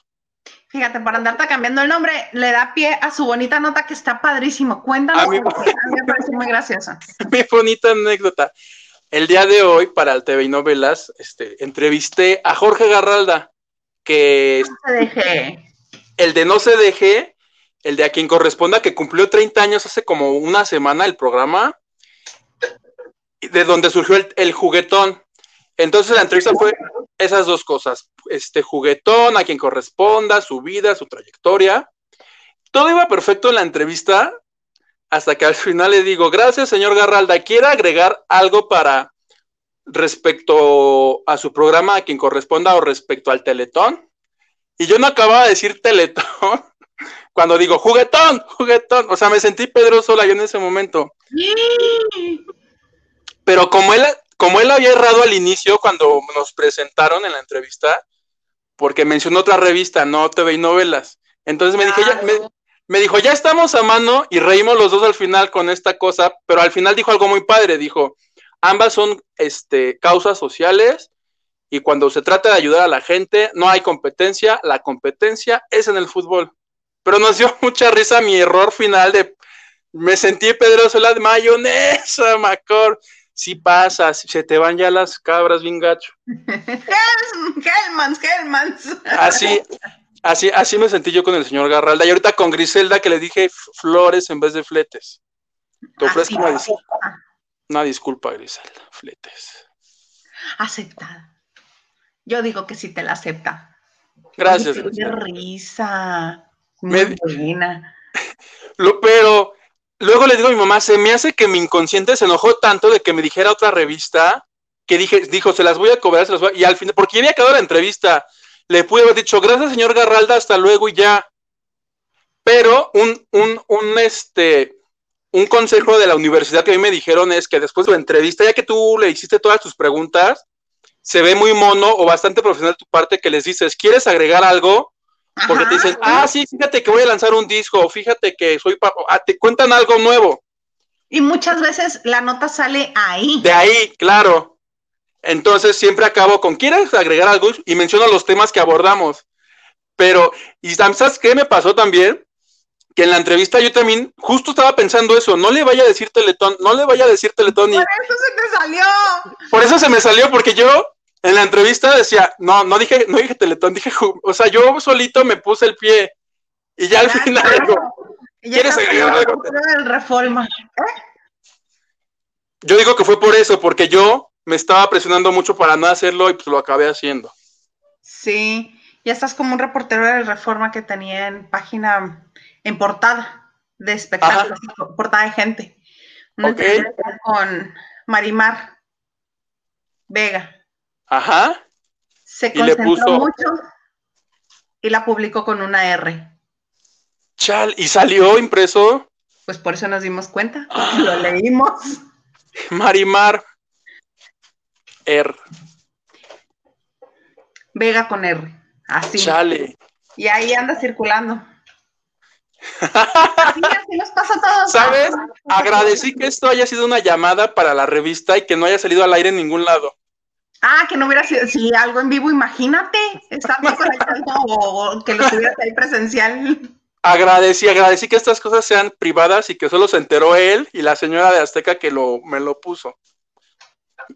Fíjate, para andarte cambiando el nombre, le da pie a su bonita nota que está padrísimo. Cuéntanos, A mí- me parece muy gracioso. Mi bonita anécdota. El día de hoy, para el TV y Novelas, este, entrevisté a Jorge Garralda, que No se deje. el de No se deje, el de a quien corresponda, que cumplió 30 años hace como una semana el programa, de donde surgió el, el juguetón. Entonces la entrevista fue esas dos cosas, este juguetón, a quien corresponda, su vida, su trayectoria. Todo iba perfecto en la entrevista, hasta que al final le digo, gracias señor Garralda, ¿quiere agregar algo para respecto a su programa, a quien corresponda o respecto al teletón? Y yo no acababa de decir teletón cuando digo juguetón, juguetón. O sea, me sentí Pedro Sola yo en ese momento. Pero como él, como él había errado al inicio cuando nos presentaron en la entrevista, porque mencionó otra revista, no TV y novelas. Entonces me, dije, ya, me dijo, ya estamos a mano y reímos los dos al final con esta cosa, pero al final dijo algo muy padre, dijo, ambas son este, causas sociales y cuando se trata de ayudar a la gente, no hay competencia, la competencia es en el fútbol. Pero nos dio mucha risa mi error final de, me sentí Pedro Sola de mayonesa, Macor. Sí pasa, se te van ya las cabras bien gacho. Hellmans, Hellmans. Así, así, así me sentí yo con el señor Garralda. Y ahorita con Griselda que le dije flores en vez de fletes. Te ofrezco Así una, dis- una disculpa, Griselda. Fletes. Aceptada. Yo digo que sí te la acepta. Gracias. Qué Griselda. risa. Muy Me- buena. Lo- pero luego le digo a mi mamá, se me hace que mi inconsciente se enojó tanto de que me dijera otra revista que dije, dijo, se las voy a cobrar, se las voy a-". Y al final, porque ya había acabado la entrevista, le pude haber dicho, gracias, señor Garralda, hasta luego y ya. Pero un, un, un, este, un consejo de la universidad que a mí me dijeron es que después de la entrevista, ya que tú le hiciste todas tus preguntas, se ve muy mono o bastante profesional tu parte que les dices, ¿quieres agregar algo? Porque Ajá. te dicen, ah, sí, fíjate que voy a lanzar un disco, o fíjate que soy papá, ah, te cuentan algo nuevo. Y muchas veces la nota sale ahí. De ahí, claro. Entonces siempre acabo con, ¿quieres agregar algo? Y menciono los temas que abordamos. Pero, ¿y sabes qué me pasó también? Que en la entrevista yo también justo estaba pensando eso, no le vaya a decir Teletón, no le vaya a decir Teletón. Y Por eso se te salió. por eso se me salió, porque yo en la entrevista decía, no, no dije, no dije Teletón, dije, o sea, yo solito me puse el pie. Y ya al final digo, ¿Quieres agregar algo? reforma. Yo digo que fue por eso, porque yo me estaba presionando mucho para no hacerlo y pues lo acabé haciendo. Sí, ya estás como un reportero de Reforma que tenía en página, en portada de espectáculos, portada de gente. Una con Marimar Vega. Ajá. Se Y le concentró puso- mucho y la publicó con una R. Chal, y salió impreso Pues por eso nos dimos cuenta, Ah. lo leímos. Marimar R. Vega con R. Así. Chale. Y ahí anda circulando. Así, así nos pasa a todos. ¿Sabes? Agradecí que esto haya sido una llamada para la revista y que no haya salido al aire en ningún lado. Ah, que no hubiera sido, si algo en vivo, imagínate, estando conectado o, o que lo tuvieras ahí presencial. Agradecí, agradecí que estas cosas sean privadas y que solo se enteró él y la señora de Azteca que lo, me lo puso.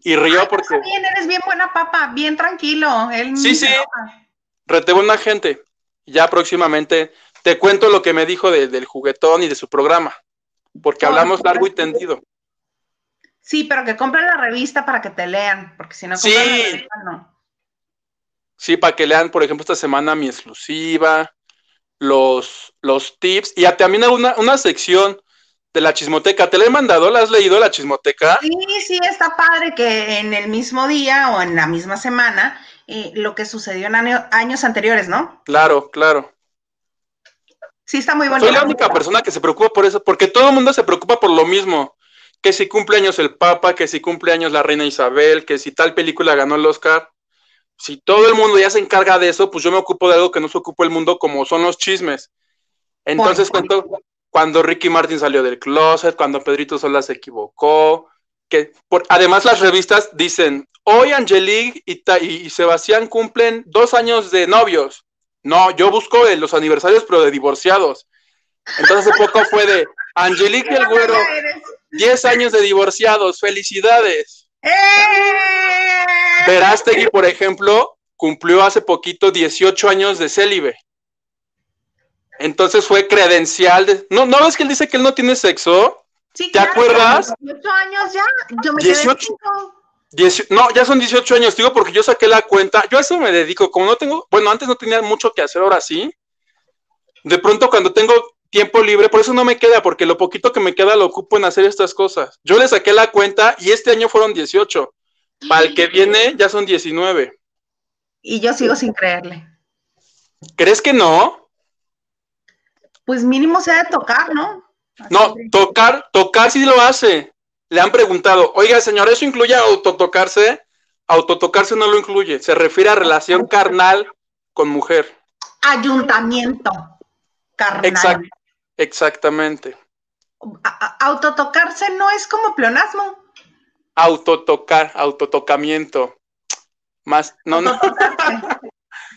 Y rió porque está bien, eres bien buena papa, bien tranquilo. Él Sí, sí. enoja. reté buena gente. Ya próximamente te cuento lo que me dijo de- del juguetón y de su programa, porque Oh, hablamos sí. largo y tendido. Sí, pero que compren la revista para que te lean, porque si no Sí. compran la revista, no. Sí, para que lean, por ejemplo, esta semana mi exclusiva, los, los tips y también una, una sección de la chismoteca. ¿Te la he mandado? ¿La has leído la chismoteca? Sí, sí, está padre que en el mismo día o en la misma semana, eh, lo que sucedió en año- años anteriores, ¿no? Claro, claro. Sí, está muy bonito. Soy la única persona que se preocupa por eso, porque todo el mundo se preocupa por lo mismo. Que si cumpleaños el Papa, que si cumpleaños la Reina Isabel, que si tal película ganó el Oscar. Si todo el mundo ya se encarga de eso, pues yo me ocupo de algo que no se ocupa el mundo, como son los chismes. Entonces, cuando, cuando Ricky Martin salió del closet, cuando Pedrito Sola se equivocó, que por, además las revistas dicen, hoy Angelique y, y, Sebastián cumplen dos años de novios. No, yo busco los aniversarios, pero de divorciados. Entonces hace poco fue de Angelique y el güero, 10 años de divorciados, felicidades. ¡Eh! Verástegui, por ejemplo, cumplió hace poquito 18 años de célibe. Entonces fue credencial de... ¿No, ¿No ves que él dice que él no tiene sexo? Sí, ¿Te acuerdas? 18 años ya. Yo me 18, no, ya son 18 años, digo, porque yo saqué la cuenta. Yo a eso me dedico. Como no tengo, bueno, antes no tenía mucho que hacer, ahora sí. De pronto, cuando tengo tiempo libre, por eso no me queda, porque lo poquito que me queda lo ocupo en hacer estas cosas. Yo le saqué la cuenta y este año fueron 18. Para el que viene ya son 19. Y yo sigo sin creerle. ¿Crees que no? Pues mínimo se de tocar, ¿no? no, tocar, tocar sí lo hace. Le han preguntado, oiga, señor, ¿eso incluye autotocarse? Autotocarse no lo incluye. Se refiere a relación carnal con mujer. Ayuntamiento carnal. exactamente. autotocarse no es como pleonasmo. Autotocar, autotocamiento. Más, no, no.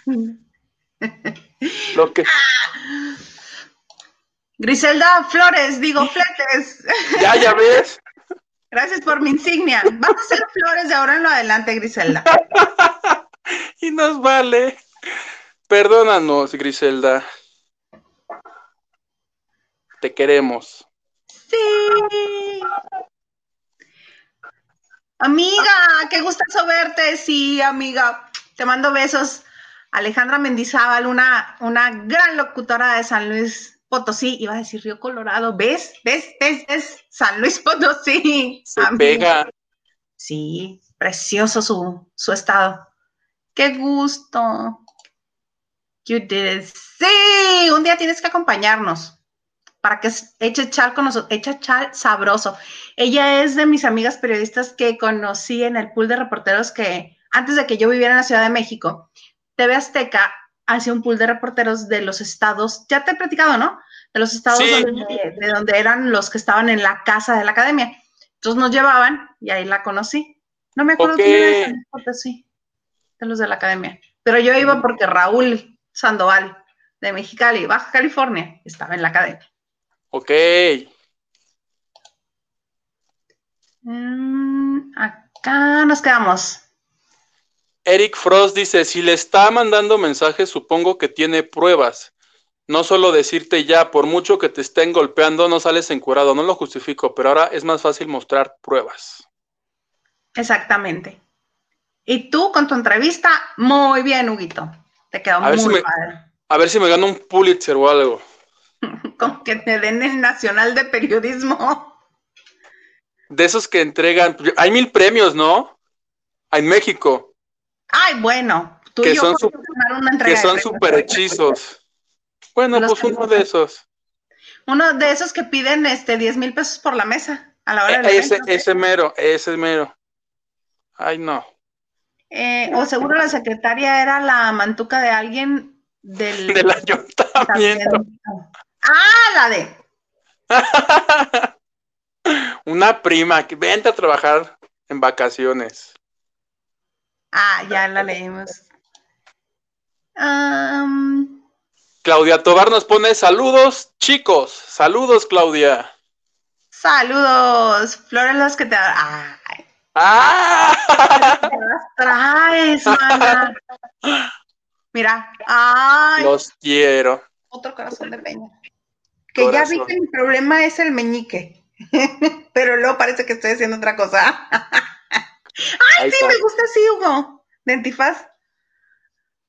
Lo que. Griselda Flores, digo Fletes. Ya, ya ves. Gracias por mi insignia. Vamos a hacer flores de ahora en lo adelante, Griselda. y nos vale. Perdónanos, Griselda. Te queremos. Sí. Amiga, qué gustazo verte. Sí, amiga. Te mando besos. Alejandra Mendizábal, una, una gran locutora de San Luis Potosí. Iba a decir Río Colorado. ¿Ves? ¿Ves? ¿Ves? ¿Ves? San Luis Potosí. Se pega. Sí, precioso su, su estado. Qué gusto. You did Sí, un día tienes que acompañarnos para que eche chal con nosotros, echa chal sabroso. Ella es de mis amigas periodistas que conocí en el pool de reporteros que antes de que yo viviera en la Ciudad de México, TV Azteca hacía un pool de reporteros de los estados, ya te he platicado, ¿no? De los estados de donde eran los que estaban en la casa de la academia. Entonces nos llevaban y ahí la conocí. No me acuerdo quién era, sí, de los de la academia. Pero yo iba porque Raúl Sandoval de Mexicali, Baja California, estaba en la academia. Ok. Mm, acá nos quedamos. Eric Frost dice, si le está mandando mensajes, supongo que tiene pruebas. No solo decirte ya, por mucho que te estén golpeando, no sales encurado. No lo justifico, pero ahora es más fácil mostrar pruebas. Exactamente. Y tú con tu entrevista, muy bien, Huguito. Te quedó muy padre. A ver si me gano un Pulitzer o algo. Con que te den el Nacional de Periodismo. De esos que entregan, hay mil premios, ¿no? En México. Ay, bueno, tú que son que son super hechizos. Bueno, pues uno de esos. Uno de esos que piden este 10 mil pesos por la mesa a la hora de ese, ese mero, ese mero. Ay, no. Eh, o seguro la secretaria era la mantuca de alguien del, del ayuntamiento. Ah, la de. Una prima que vente a trabajar en vacaciones. Ah, ya la leímos. Claudia Tobar nos pone saludos, chicos. Saludos, Claudia. Saludos. Flores las que te. Ay. ¡Ah! Te las traes, mana. Mira. Ay. Los quiero. Otro corazón de peña. Que ya vi que mi problema es el meñique. Pero luego parece que estoy haciendo otra cosa. Ay, sí, me gusta así, Hugo. De antifaz.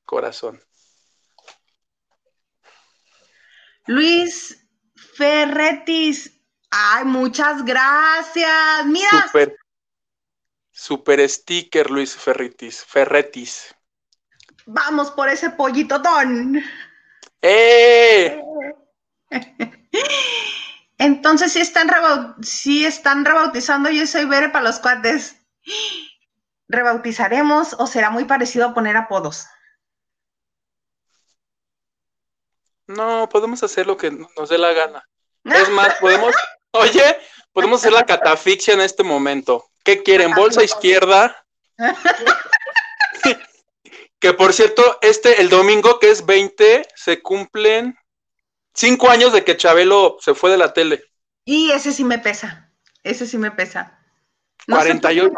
Corazón. Luis Ferretis. Ay, muchas gracias. Mira. Super, super sticker, Luis Ferretis. Ferretis. Vamos por ese pollito don. ¡Eh! Entonces sí están, sí están rebautizando Yo soy Bere para los cuates. ¿Rebautizaremos o será muy parecido a poner apodos? No, podemos hacer lo que nos dé la gana. Es más, podemos, oye, podemos hacer la catafixia en este momento. ¿Qué quieren? ¿Bolsa izquierda? que por cierto, este, el domingo que es 20, se cumplen cinco años de que Chabelo se fue de la tele. Y ese sí me pesa, ese sí me pesa. No 48.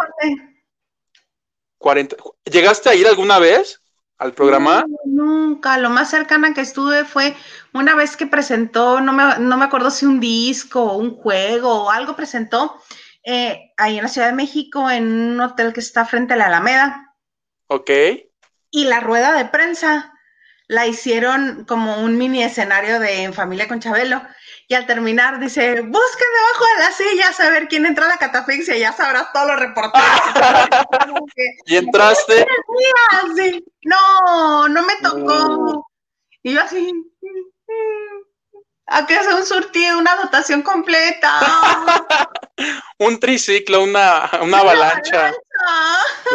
40. ¿Llegaste a ir alguna vez al programa? nunca, lo más cercana que estuve fue una vez que presentó, no me, no me acuerdo si un disco, un juego o algo presentó eh, ahí en la Ciudad de México en un hotel que está frente a la Alameda. Ok. Y la rueda de prensa la hicieron como un mini escenario de En Familia con Chabelo. Y al terminar dice, busquen debajo de la silla a ver quién entra a la catafixia, ya sabrás todos los reporteros. ¿Y entraste? No, no me tocó. Y yo así, ¿a qué es un surtido, una dotación completa? un triciclo, una, una avalancha.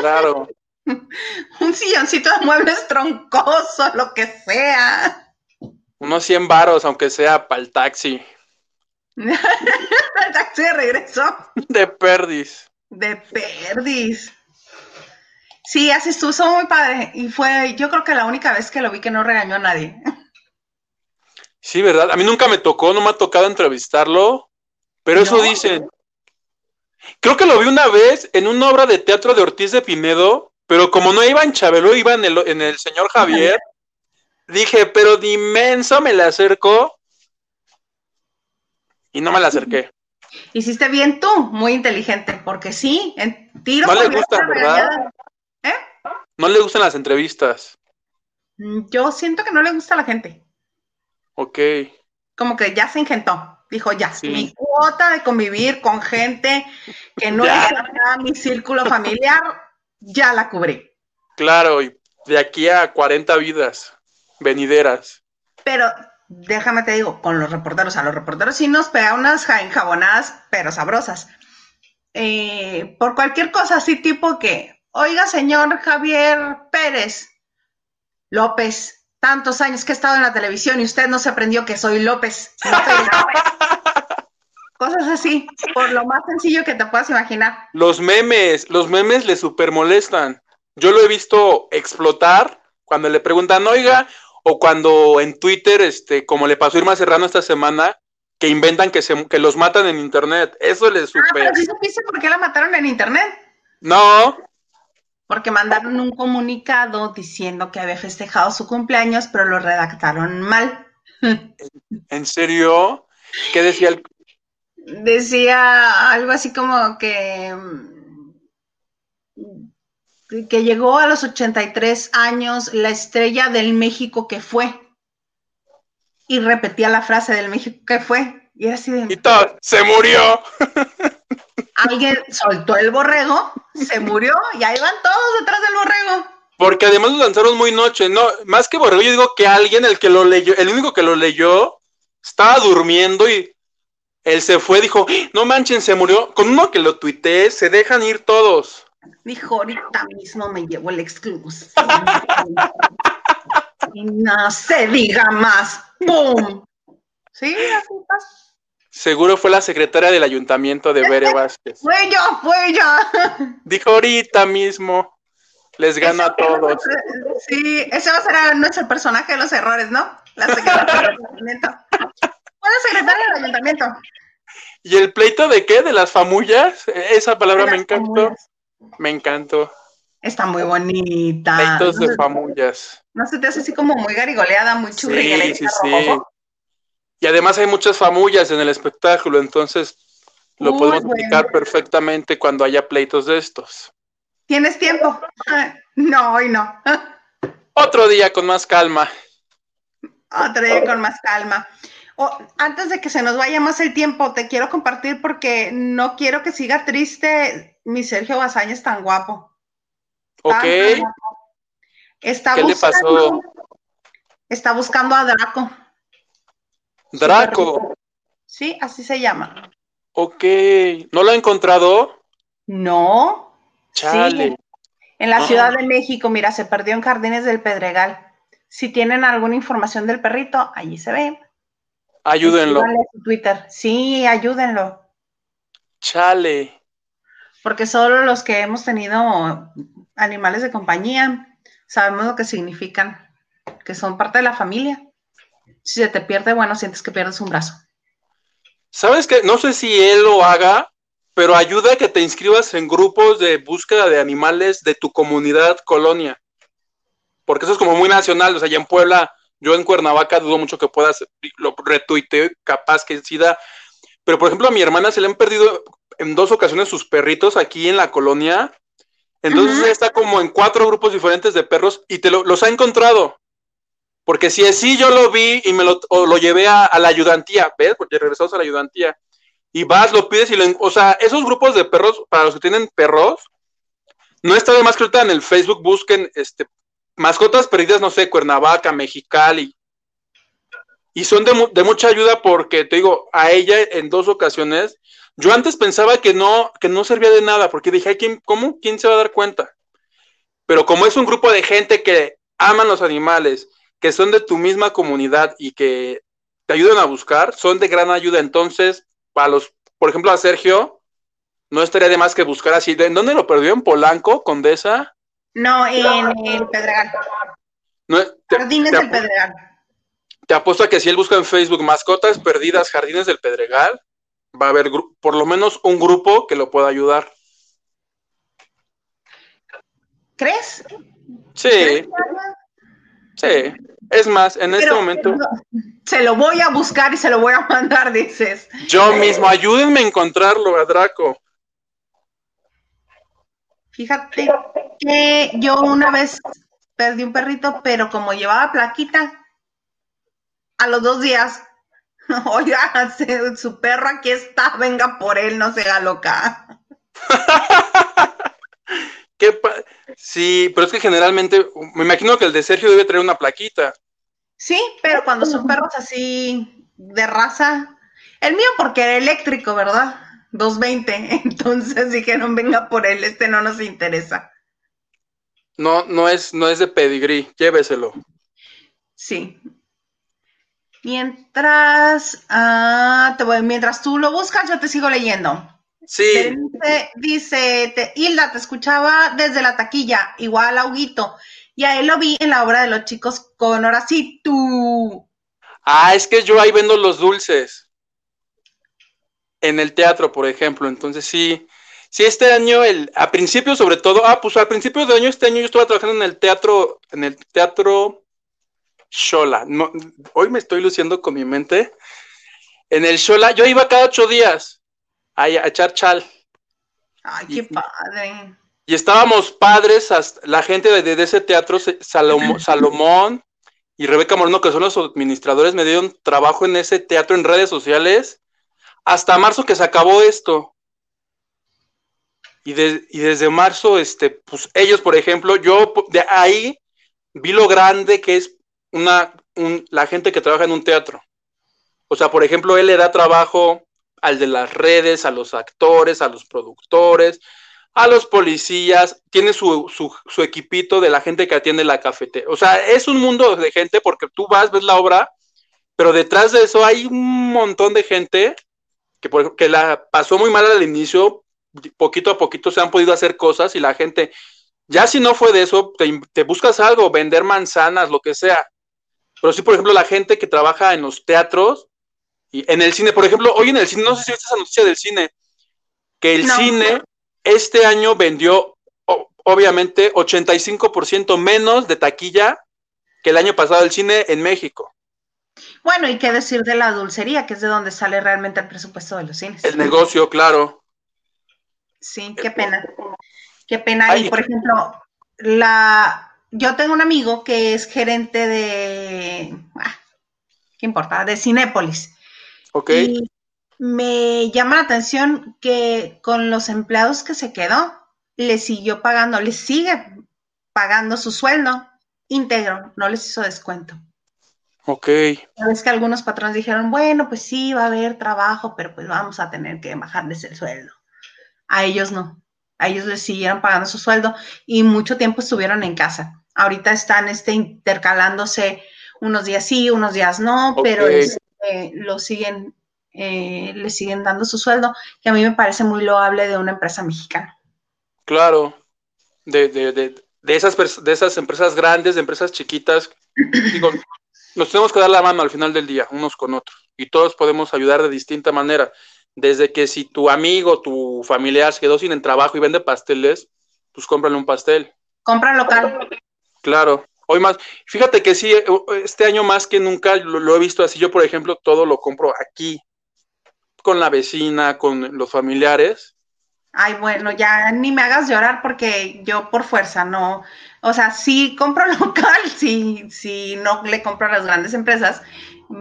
Claro. un silloncito de muebles troncosos, lo que sea. Unos 100 varos, aunque sea para el taxi. el taxi de regreso. De perdis. De perdis. Sí, así estuvo, muy padre. Y fue, yo creo que la única vez que lo vi que no regañó a nadie. Sí, ¿verdad? A mí nunca me tocó, no me ha tocado entrevistarlo, pero eso dicen. Creo que lo vi una vez en una obra de teatro de Ortiz de Pinedo, pero como no iba en Chabelo, iba en el, en el señor Javier, dije, pero de inmenso me le acerco y no me la acerqué. Hiciste bien tú, muy inteligente, porque sí, en tiro. No le gustan, ¿verdad? ¿Eh? No le gustan las entrevistas. Mm, yo siento que no le gusta a la gente. Ok. Como que ya se ingentó. Dijo, ya, mi cuota de convivir con gente que no es mi círculo familiar, ya la cubrí. Claro, y de aquí a 40 vidas venideras. Pero déjame te digo, con los reporteros, a los reporteros sí nos pega unas enjabonadas, pero sabrosas. Eh, por cualquier cosa así tipo que, oiga, señor Javier Pérez López, tantos años que he estado en la televisión y usted no se aprendió que soy López. Cosas así, por lo más sencillo que te puedas imaginar. Los memes, los memes le super molestan. Yo lo he visto explotar cuando le preguntan, oiga, o cuando en Twitter, este, como le pasó a Irma Serrano esta semana, que inventan que, se, que los matan en internet. Eso le super. Ah, pero ¿sí supiste por qué la mataron en internet? No. Porque mandaron un comunicado diciendo que había festejado su cumpleaños, pero lo redactaron mal. ¿En serio? ¿Qué decía el, decía algo así como que, que llegó a los 83 años la estrella del México que fue. Y repetía la frase del México que fue. Y era así de... Y todo, se murió. Alguien soltó el borrego, se murió y ahí van todos detrás del borrego. Porque además lo lanzaron muy noche, no, más que borrego, yo digo que alguien, el que lo leyó, el único que lo leyó, estaba durmiendo y él se fue, dijo, no manchen, se murió. Con uno que lo tuiteé, se dejan ir todos. Dijo, ahorita mismo me llevo el exclusivo. y no se diga más. ¡Bum! Sí, así pasa. Seguro fue la secretaria del ayuntamiento de Bere Vázquez. Fue yo, fue yo. Dijo ahorita mismo. Les gano a todos. Sí, ese va a ser nuestro personaje de los errores, ¿no? La secretaria del ayuntamiento. Buena secretaria del ayuntamiento. ¿Y el pleito de qué? ¿De las famullas? Esa palabra me encantó. Me encantó. Está muy bonita. Pleitos de famullas. No se te hace así como muy garigoleada, muy churri. Sí, sí, sí. Y además hay muchas famullas en el espectáculo, entonces lo podemos explicar perfectamente cuando haya pleitos de estos. ¿Tienes tiempo? No, hoy no. Otro día con más calma. Otro día con más calma. Oh, antes de que se nos vaya más el tiempo, te quiero compartir porque no quiero que siga triste mi Sergio Bazañez tan guapo. Ok. Está ¿Qué buscando, le pasó? Está buscando a Draco. Draco. Sí, así se llama. Ok. ¿No lo ha encontrado? No. Chale. En la Ciudad de México, mira, se perdió en Jardines del Pedregal. Si tienen alguna información del perrito, allí se ve. Ayúdenlo. Twitter. Sí, ayúdenlo. Chale. Porque solo los que hemos tenido animales de compañía sabemos lo que significan, que son parte de la familia. Si se te pierde, bueno, sientes que pierdes un brazo. ¿Sabes qué? No sé si él lo haga, pero ayuda a que te inscribas en grupos de búsqueda de animales de tu comunidad colonia. Porque eso es como muy nacional. O sea, allá en Puebla, yo en Cuernavaca dudo mucho que puedas, lo retuiteo, capaz que sí da. Pero por ejemplo, a mi hermana se le han perdido en dos ocasiones sus perritos aquí en la colonia. Entonces está como en cuatro grupos diferentes de perros y te los ha encontrado. Porque si es sí, yo lo vi y me lo, lo llevé a, la ayudantía, ¿ves? Porque regresamos a la ayudantía. Y vas, lo pides y lo... O sea, esos grupos de perros, para los que tienen perros, no está de más que ahorita en el Facebook busquen este, mascotas perdidas, no sé, Cuernavaca, Mexicali. Y son de, de mucha ayuda porque, te digo, a ella en dos ocasiones, yo antes pensaba que no, que no servía de nada, porque dije, ¿quién, ¿cómo? ¿Quién se va a dar cuenta? Pero como es un grupo de gente que aman los animales, que son de tu misma comunidad y que te ayudan a buscar, son de gran ayuda. Entonces, para los, por ejemplo, a Sergio, no estaría de más que buscar así. ¿En dónde lo perdió? ¿En Polanco, Condesa? No, en el Pedregal. Jardines del Pedregal. Te apuesto a que si él busca en Facebook mascotas perdidas, Jardines del Pedregal, va a haber por lo menos un grupo que lo pueda ayudar. ¿Crees? Sí. Sí, es más, en este momento. Se lo voy a buscar y se lo voy a mandar, dices. Yo mismo, ayúdenme a encontrarlo, a Draco. Fíjate que yo una vez perdí un perrito, pero como llevaba plaquita, a los dos días, oiga, su perro aquí está, venga por él, no sea loca. ¿Qué sí, pero es que generalmente, me imagino que el de Sergio debe traer una plaquita. Sí, pero cuando son perros así de raza, el mío porque era eléctrico, ¿verdad? 220, entonces dijeron, venga por él, este no nos interesa. No, no es, no es de pedigrí, lléveselo. Sí. Mientras, ah, te voy, mientras tú lo buscas, yo te sigo leyendo. Sí. Dice, Hilda, te escuchaba desde la taquilla, igual a Huguito. Y a él lo vi en la obra de los chicos con tú. Ah, es que yo ahí vendo los dulces. En el teatro, por ejemplo. Entonces sí. Sí, este año, el, a principio sobre todo, ah, pues al principio de año, este año yo estaba trabajando en el teatro, en el teatro Shola. No, hoy me estoy luciendo con mi mente. En el Shola, yo iba cada ocho días a, echar chal. Ay, qué padre. Y estábamos padres, la gente de, ese teatro, Salomón y Rebeca Moreno, que son los administradores, me dieron trabajo en ese teatro en redes sociales hasta marzo que se acabó esto. Y, desde marzo, este, pues ellos, por ejemplo, yo de ahí vi lo grande que es una, la gente que trabaja en un teatro. O sea, por ejemplo, él le da trabajo al de las redes, a los actores, a los productores, a los policías, tiene su, su, equipito de la gente que atiende la cafetería. O sea, es un mundo de gente porque tú vas, ves la obra, pero detrás de eso hay un montón de gente que, por, que la pasó muy mal al inicio, poquito a poquito se han podido hacer cosas y la gente, ya si no fue de eso, te buscas algo, vender manzanas, lo que sea. Pero sí, por ejemplo, la gente que trabaja en los teatros, en el cine, por ejemplo, hoy en el cine, no sé si viste esa noticia del cine, que el cine este año vendió, obviamente, 85% menos de taquilla que el año pasado el cine en México. Bueno, y qué decir de la dulcería, que es de donde sale realmente el presupuesto de los cines. El negocio, claro. Sí, qué pena. Qué pena. y por ejemplo, la yo tengo un amigo que es gerente de ah, ¿qué importa? de Cinépolis. Y me llama la atención que con los empleados que se quedó, le siguió pagando, le sigue pagando su sueldo íntegro, no les hizo descuento. Ok. Es que algunos patrones dijeron, bueno, pues sí, va a haber trabajo, pero pues vamos a tener que bajarles el sueldo. A ellos no. A ellos les siguieron pagando su sueldo y mucho tiempo estuvieron en casa. Ahorita están este, intercalándose unos días sí, unos días no, pero este, lo siguen, eh, le siguen dando su sueldo, que a mí me parece muy loable de una empresa mexicana. Claro, de, de, de, de esas, de esas empresas grandes, de empresas chiquitas, digo, nos tenemos que dar la mano al final del día, unos con otros, y todos podemos ayudar de distinta manera. Desde que si tu amigo, tu familiar se quedó sin el trabajo y vende pasteles, pues cómprale un pastel. Compra local. Claro. Hoy más, fíjate que sí, eh, este año más que nunca lo, he visto así. Yo, por ejemplo, todo lo compro aquí, con la vecina, con los familiares. Ay, bueno, ya ni me hagas llorar porque yo por fuerza no, o sea, sí compro local, sí, sí no le compro a las grandes empresas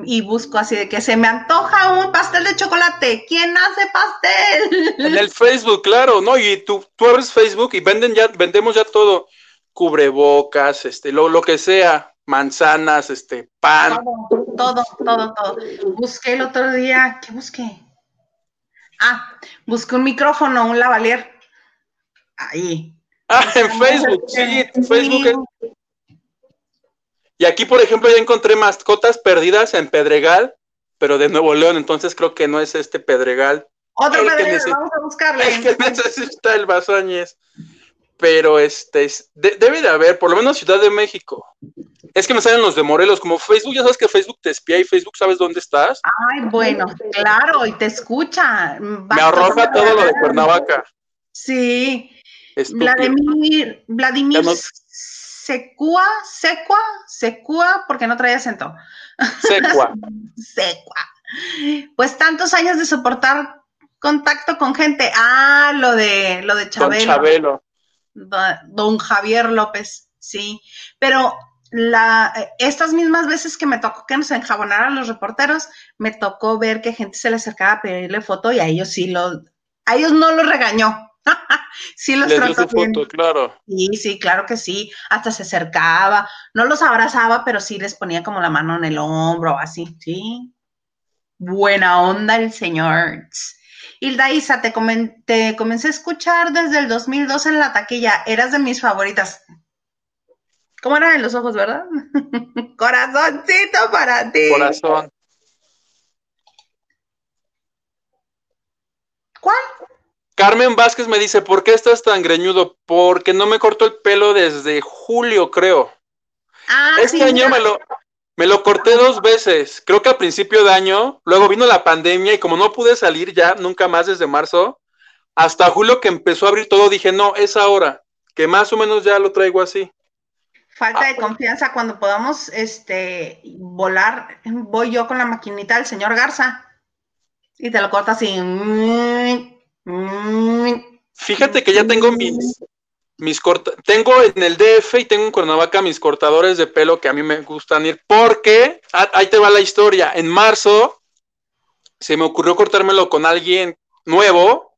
y busco así de que se me antoja un pastel de chocolate. ¿Quién hace pastel? En el Facebook, claro, ¿no? Y tú, tú abres Facebook y venden ya, vendemos ya todo cubrebocas, este, lo, lo que sea, manzanas, este, pan. Todo, todo, todo, Busqué el otro día, ¿qué busqué? Ah, busqué un micrófono, un lavalier. Ahí. Ah, en Facebook, sí, Facebook. Y aquí, por ejemplo, ya encontré mascotas perdidas en Pedregal, pero de Nuevo León, entonces creo que no es este Pedregal. Otro Pedregal, vamos a buscarle. El que necesita el Basoñez pero este debe de haber, por lo menos Ciudad de México. Es que me salen los de Morelos, como Facebook, ya sabes que Facebook te espía y Facebook sabes dónde estás. Ay, bueno, claro, y te escucha. me arroja todo lo de Cuernavaca. Sí. Vladimir, Vladimir Secua, Secua, Secua, porque no traía acento. Secua. Secua. Pues tantos años de soportar contacto con gente. Ah, lo de lo de Chabelo. Con Chabelo don Javier López, sí, pero la, estas mismas veces que me tocó que nos enjabonaran los reporteros, me tocó ver que gente se le acercaba a pedirle foto y a ellos sí lo, a ellos no los regañó. sí los trató bien. Foto, claro. Sí, sí, claro que sí. Hasta se acercaba, no los abrazaba, pero sí les ponía como la mano en el hombro, así, sí. Buena onda el señor. Hilda Isa, te, comencé a escuchar desde el 2002 en la taquilla. Eras de mis favoritas. ¿Cómo eran en los ojos, verdad? Corazoncito para ti. Corazón. ¿Cuál? Carmen Vázquez me dice, ¿por qué estás tan greñudo? Porque no me cortó el pelo desde julio, creo. Ah, este año me lo, me lo corté dos veces, creo que a principio de año, luego vino la pandemia y como no pude salir ya nunca más desde marzo, hasta julio que empezó a abrir todo, dije, no, es ahora, que más o menos ya lo traigo así. Falta de confianza cuando podamos este, volar, voy yo con la maquinita del señor Garza y te lo corta así. Fíjate que ya tengo mis, mis corta tengo en el DF y tengo en Cuernavaca mis cortadores de pelo que a mí me gustan ir porque ahí te va la historia. En marzo se me ocurrió cortármelo con alguien nuevo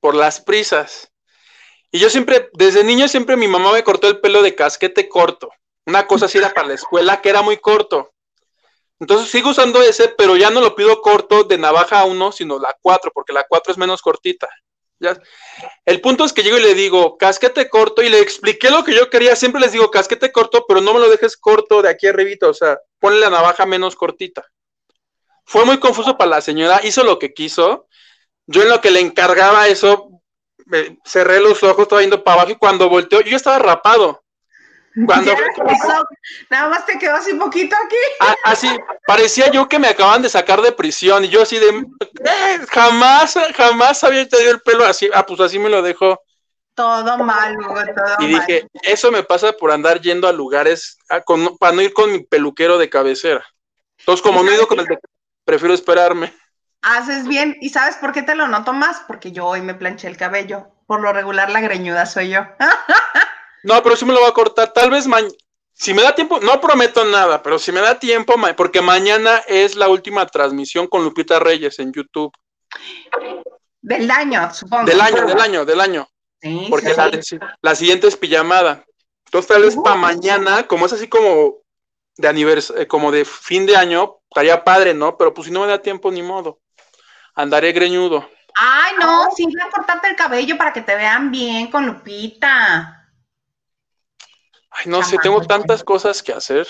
por las prisas. Y yo siempre, desde niño siempre mi mamá me cortó el pelo de casquete corto. Una cosa así era para la escuela que era muy corto. Entonces sigo usando ese, pero ya no lo pido corto de navaja 1, sino la 4, porque la 4 es menos cortita. El punto es que llego y le digo, casquete corto, y le expliqué lo que yo quería. Siempre les digo, casquete corto, pero no me lo dejes corto de aquí arribita, o sea, ponle la navaja menos cortita. Fue muy confuso para la señora, hizo lo que quiso. Yo en lo que le encargaba eso, cerré los ojos, estaba yendo para abajo y cuando volteó, yo estaba rapado. Cuando nada más te quedó así poquito aquí. Ah, así, parecía yo que me acaban de sacar de prisión y yo así de eh, jamás, jamás había tenido el pelo así, ah, pues así me lo dejó. Todo mal, todo Y dije, eso me pasa por andar yendo a lugares ah, para no ir con mi peluquero de cabecera. Entonces, como no he ido con el de, prefiero esperarme. Haces bien, ¿y sabes por qué te lo noto más? Porque yo hoy me planché el cabello. Por lo regular, la greñuda soy yo. No, pero sí me lo voy a cortar. Tal vez mañana. Si me da tiempo, no prometo nada, pero si me da tiempo, porque mañana es la última transmisión con Lupita Reyes en YouTube. Del año, supongo. Del año, del año, del año. Sí, porque La, siguiente es pijamada. Entonces tal vez para mañana, como es así como de aniversario, eh, como de fin de año, estaría padre, ¿no? Pero pues si no me da tiempo, ni modo. Andaré greñudo. Ay, no, sí, voy a cortarte el cabello para que te vean bien con Lupita. Ay, no sé, tengo tantas cosas que hacer.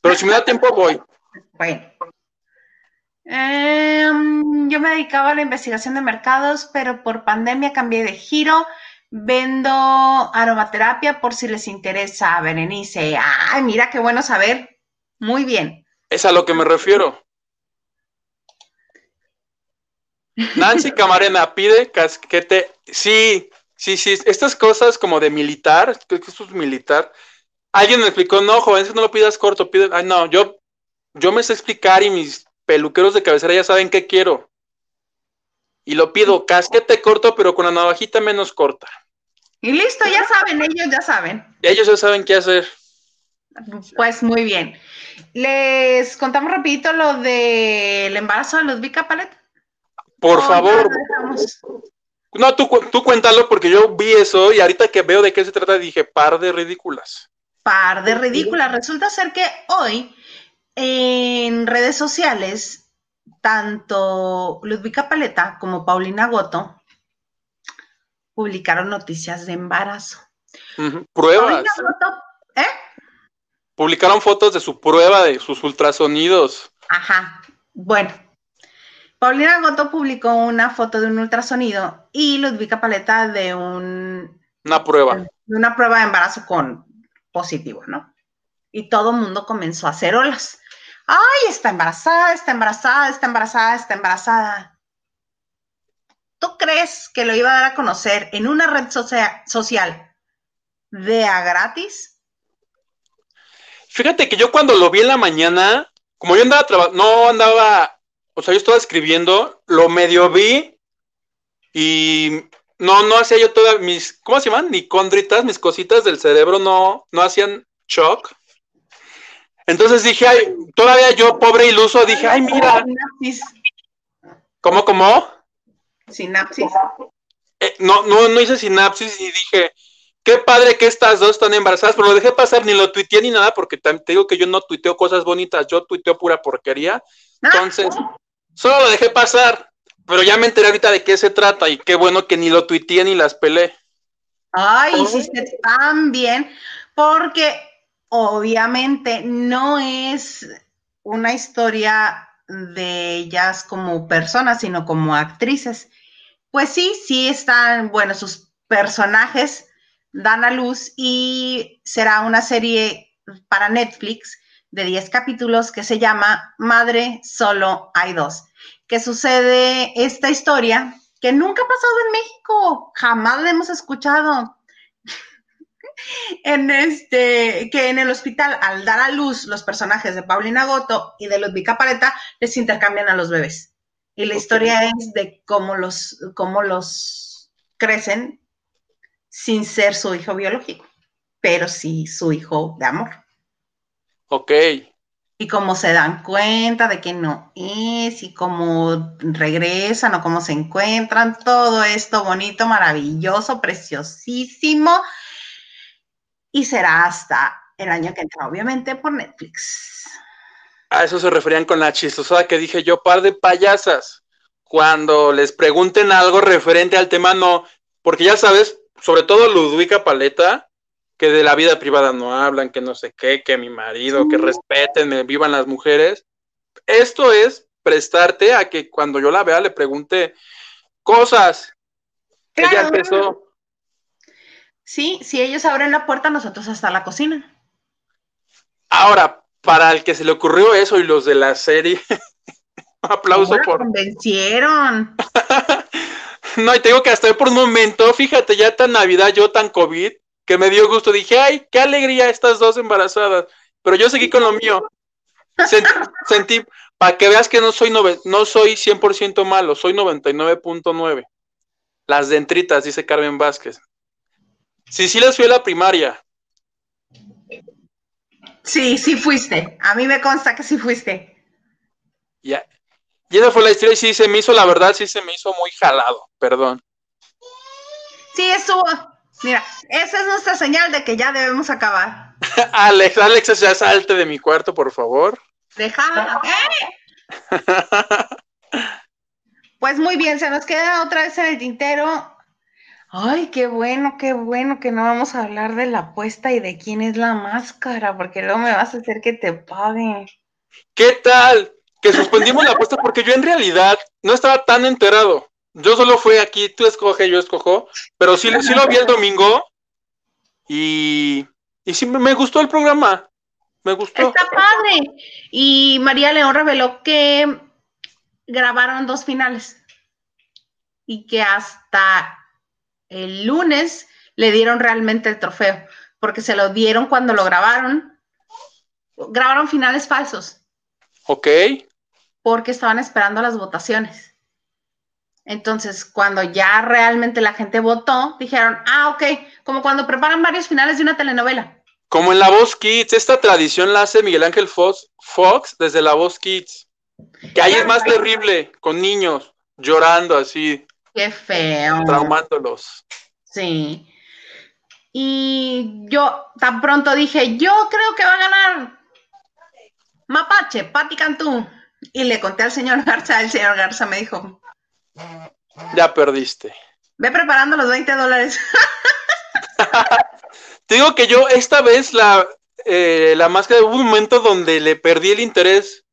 Pero si me da tiempo, voy. Bueno. Em, yo me dedicaba a la investigación de mercados, pero por pandemia cambié de giro. Vendo aromaterapia por si les interesa, Berenice. Ay, mira qué bueno saber. Muy bien. Es a lo que me refiero. Nancy Camarena pide casquete. Sí, sí, sí. Estas cosas como de militar, creo que esto es militar. Alguien me explicó, no, joven, no lo pidas corto, pide. Ay, no, yo, yo me sé explicar y mis peluqueros de cabecera ya saben qué quiero. Y lo pido casquete corto, pero con la navajita menos corta. Y listo, ya saben, ellos ya saben. Ellos ya saben qué hacer. Pues muy bien. Les contamos rapidito lo del embarazo de Ludvika Palet. Por favor. No, tú, tú cuéntalo porque yo vi eso y ahorita que veo de qué se trata dije, par de ridículas. Par de ridículas. Resulta ser que hoy en redes sociales, tanto Ludvika Paleta como Paulina Goto publicaron noticias de embarazo. Pruebas. ¿eh? Publicaron fotos de su prueba de sus ultrasonidos. Ajá. Bueno, Paulina Goto publicó una foto de un ultrasonido y Ludvika Paleta de un... Una prueba. De una prueba de embarazo con positivo, ¿no? Y todo el mundo comenzó a hacer olas. Ay, está embarazada, está embarazada, está embarazada, está embarazada. ¿Tú crees que lo iba a dar a conocer en una red social de a gratis? Fíjate que yo cuando lo vi en la mañana, como yo andaba trabajando, no andaba o sea, yo estaba escribiendo, lo medio vi y no, no hacía yo todas mis, ¿cómo se llaman? Ni condritas, mis cositas del cerebro no, no hacían shock. Entonces dije, ay, todavía yo, pobre iluso, dije, ay, mira. ¿Cómo, cómo? Sinapsis. Eh, no, no, no hice sinapsis y dije, qué padre que estas dos están embarazadas, pero lo dejé pasar, ni lo tuiteé ni nada, porque te digo que yo no tuiteo cosas bonitas, yo tuiteo pura porquería. Ah. Entonces, Solo lo dejé pasar, pero ya me enteré ahorita de qué se trata y qué bueno que ni lo tuiteé ni las pelé. Ay, hiciste tan bien, porque obviamente no es una historia de ellas como personas, sino como actrices. Pues sí, sí están, bueno, sus personajes dan a luz y será una serie para Netflix de 10 capítulos que se llama Madre, solo hay dos, que sucede esta historia que nunca ha pasado en México, jamás la hemos escuchado. en este, que en el hospital, al dar a luz los personajes de Paulina Goto y de Ludvika Paleta, les intercambian a los bebés. Y la historia es de cómo los, cómo los crecen sin ser su hijo biológico, pero sí su hijo de amor. Ok. Y cómo se dan cuenta de que no es, y cómo regresan o cómo se encuentran, todo esto bonito, maravilloso, preciosísimo. Y será hasta el año que entra, obviamente, por Netflix. A eso se referían con la chistosada que dije yo, par de payasas. Cuando les pregunten algo referente al tema, no, porque ya sabes, sobre todo Ludwika Paleta, que de la vida privada no hablan, que no sé qué, que mi marido, que respeten, me vivan las mujeres. Esto es prestarte a que cuando yo la vea le pregunte cosas. que Ella empezó. Sí, si ellos abren la puerta, nosotros hasta la cocina. Ahora, para el que se le ocurrió eso y los de la serie, aplauso por. convencieron. no, y te digo que hasta por un momento, fíjate, ya tan Navidad, yo tan COVID, que me dio gusto. Dije, ay, qué alegría estas dos embarazadas. Pero yo seguí con lo mío. Sentí, para que veas que no soy, no soy 100% malo, soy 99.9. Las dentritas, dice Carmen Vázquez. Sí, sí les fui a la primaria. Sí, sí fuiste. A mí me consta que sí fuiste. Ya. Y esa fue la historia y sí se me hizo, la verdad, sí se me hizo muy jalado, perdón. Sí, estuvo, Mira, esa es nuestra señal de que ya debemos acabar. Alex, Alex, ya salte de mi cuarto, por favor. Deja. Pues muy bien, se nos queda otra vez en el tintero. Ay, qué bueno, qué bueno que no vamos a hablar de la apuesta y de quién es la máscara, porque luego me vas a hacer que te pague. ¿Qué tal? Que suspendimos la apuesta porque yo en realidad no estaba tan enterado. Yo solo fui aquí, tú escoge, yo escojo, pero sí, sí lo vi el domingo y, y sí me gustó el programa. Me gustó. Está padre. Y María León reveló que grabaron dos finales y que hasta el lunes le dieron realmente el trofeo, porque se lo dieron cuando lo grabaron. Grabaron finales falsos. Ok. Porque estaban esperando las votaciones. Entonces, cuando ya realmente la gente votó, dijeron, ah, ok, como cuando preparan varios finales de una telenovela. Como en La Voz Kids, esta tradición la hace Miguel Ángel Fox, Fox desde La Voz Kids. Que ahí es más terrible, con niños llorando así. Qué feo. Traumándolos. Sí. Y yo tan pronto dije, yo creo que va a ganar Mapache, Pati Cantú. Y le conté al señor Garza, el señor Garza me dijo, ya perdiste. Ve preparando los 20 dólares. Te digo que yo esta vez la, eh, la máscara hubo un momento donde le perdí el interés.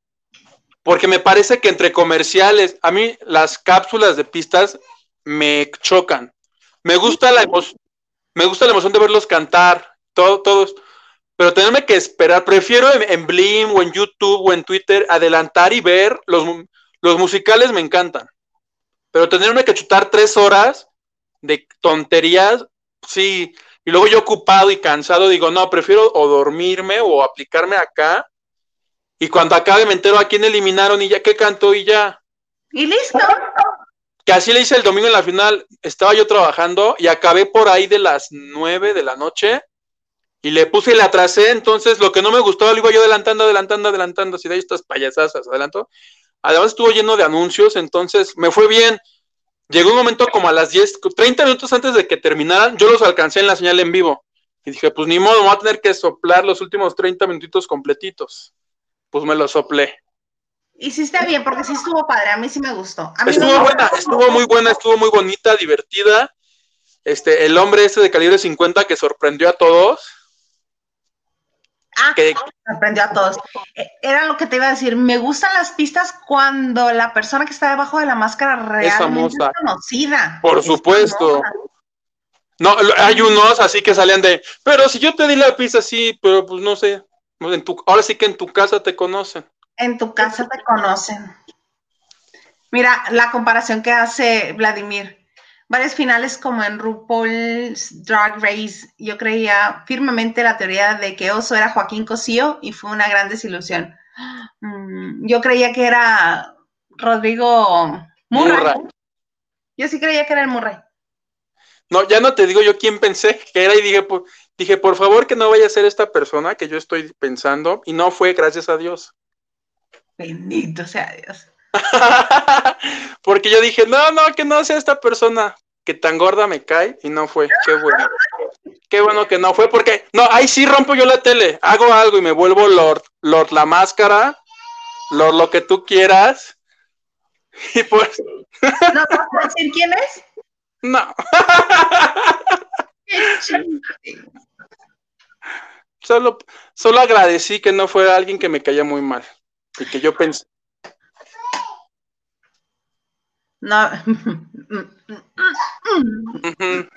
Porque me parece que entre comerciales, a mí las cápsulas de pistas me chocan. Me gusta la emoción, me gusta la emoción de verlos cantar, todo, todos. Pero tenerme que esperar, prefiero en, en, Blim o en YouTube o en Twitter adelantar y ver los, los musicales me encantan. Pero tenerme que chutar tres horas de tonterías, sí. Y luego yo ocupado y cansado digo, no, prefiero o dormirme o aplicarme acá. Y cuando acabe me entero a quién eliminaron y ya qué cantó y ya. Y listo. Que así le hice el domingo en la final. Estaba yo trabajando y acabé por ahí de las nueve de la noche y le puse y le atrasé. Entonces lo que no me gustó lo iba yo adelantando, adelantando, adelantando. Así de ahí estas payasasas, adelanto. Además estuvo lleno de anuncios, entonces me fue bien. Llegó un momento como a las 10, 30 minutos antes de que terminaran, yo los alcancé en la señal en vivo. Y dije, pues ni modo, voy a tener que soplar los últimos 30 minutitos completitos. Pues me los soplé. Y sí está bien, porque sí estuvo padre, a mí sí me gustó. estuvo buena, estuvo muy buena, estuvo muy bonita, divertida. Este, el hombre ese de calibre 50 que sorprendió a todos. Ah, que sorprendió a todos. E, era lo que te iba a decir. Me gustan las pistas cuando la persona que está debajo de la máscara realmente es, conocida. Por supuesto. No, hay unos así que salían de, pero si yo te di la pista, sí, pero pues no sé. En tu, ahora sí que en tu casa te conocen. En tu casa te conocen. Mira, la comparación que hace Vladimir varios finales como en RuPaul's Drag Race, yo creía firmemente la teoría de que Oso era Joaquín Cosío y fue una gran desilusión. Mm, yo creía que era Rodrigo Murray. Yo sí creía que era el Murray. No, ya no te digo yo quién pensé que era y dije, por, dije, por favor que no vaya a ser esta persona que yo estoy pensando y no fue, gracias a Dios. Bendito sea Dios. Porque yo dije, no, no, que no sea esta persona que tan gorda me cae y no fue. Qué bueno. Qué bueno que no fue porque, no, ahí sí rompo yo la tele, hago algo y me vuelvo Lord, Lord la máscara, Lord lo que tú quieras. Y pues... ¿No vas a decir quién es? No. solo, solo agradecí que no fue alguien que me caía muy mal y que yo pensé, no.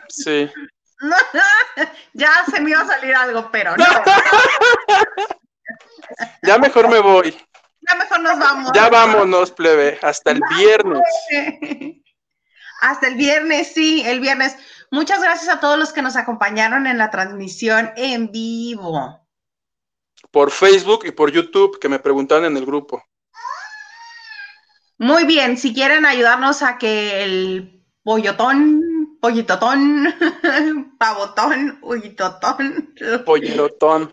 Sí. ya se me iba a salir algo, pero no. ya mejor me voy. Ya mejor nos vamos. Ya vámonos, plebe. Hasta el viernes. Hasta el viernes, sí, el viernes. Muchas gracias a todos los que nos acompañaron en la transmisión en vivo. Por Facebook y por YouTube, que me preguntaron en el grupo. Muy bien, si quieren ayudarnos a que el pollotón, pollitotón, pavotón, huitotón, pollotón,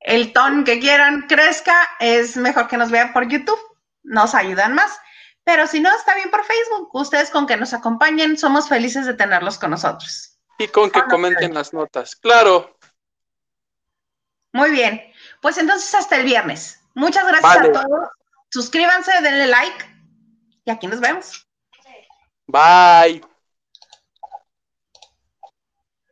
el ton que quieran crezca, es mejor que nos vean por YouTube, nos ayudan más. Pero si no, está bien por Facebook. Ustedes con que nos acompañen, somos felices de tenerlos con nosotros. Y con que comenten las notas, claro. Muy bien. Pues entonces hasta el viernes. Muchas gracias a todos. Suscríbanse, denle like y aquí nos vemos. Bye.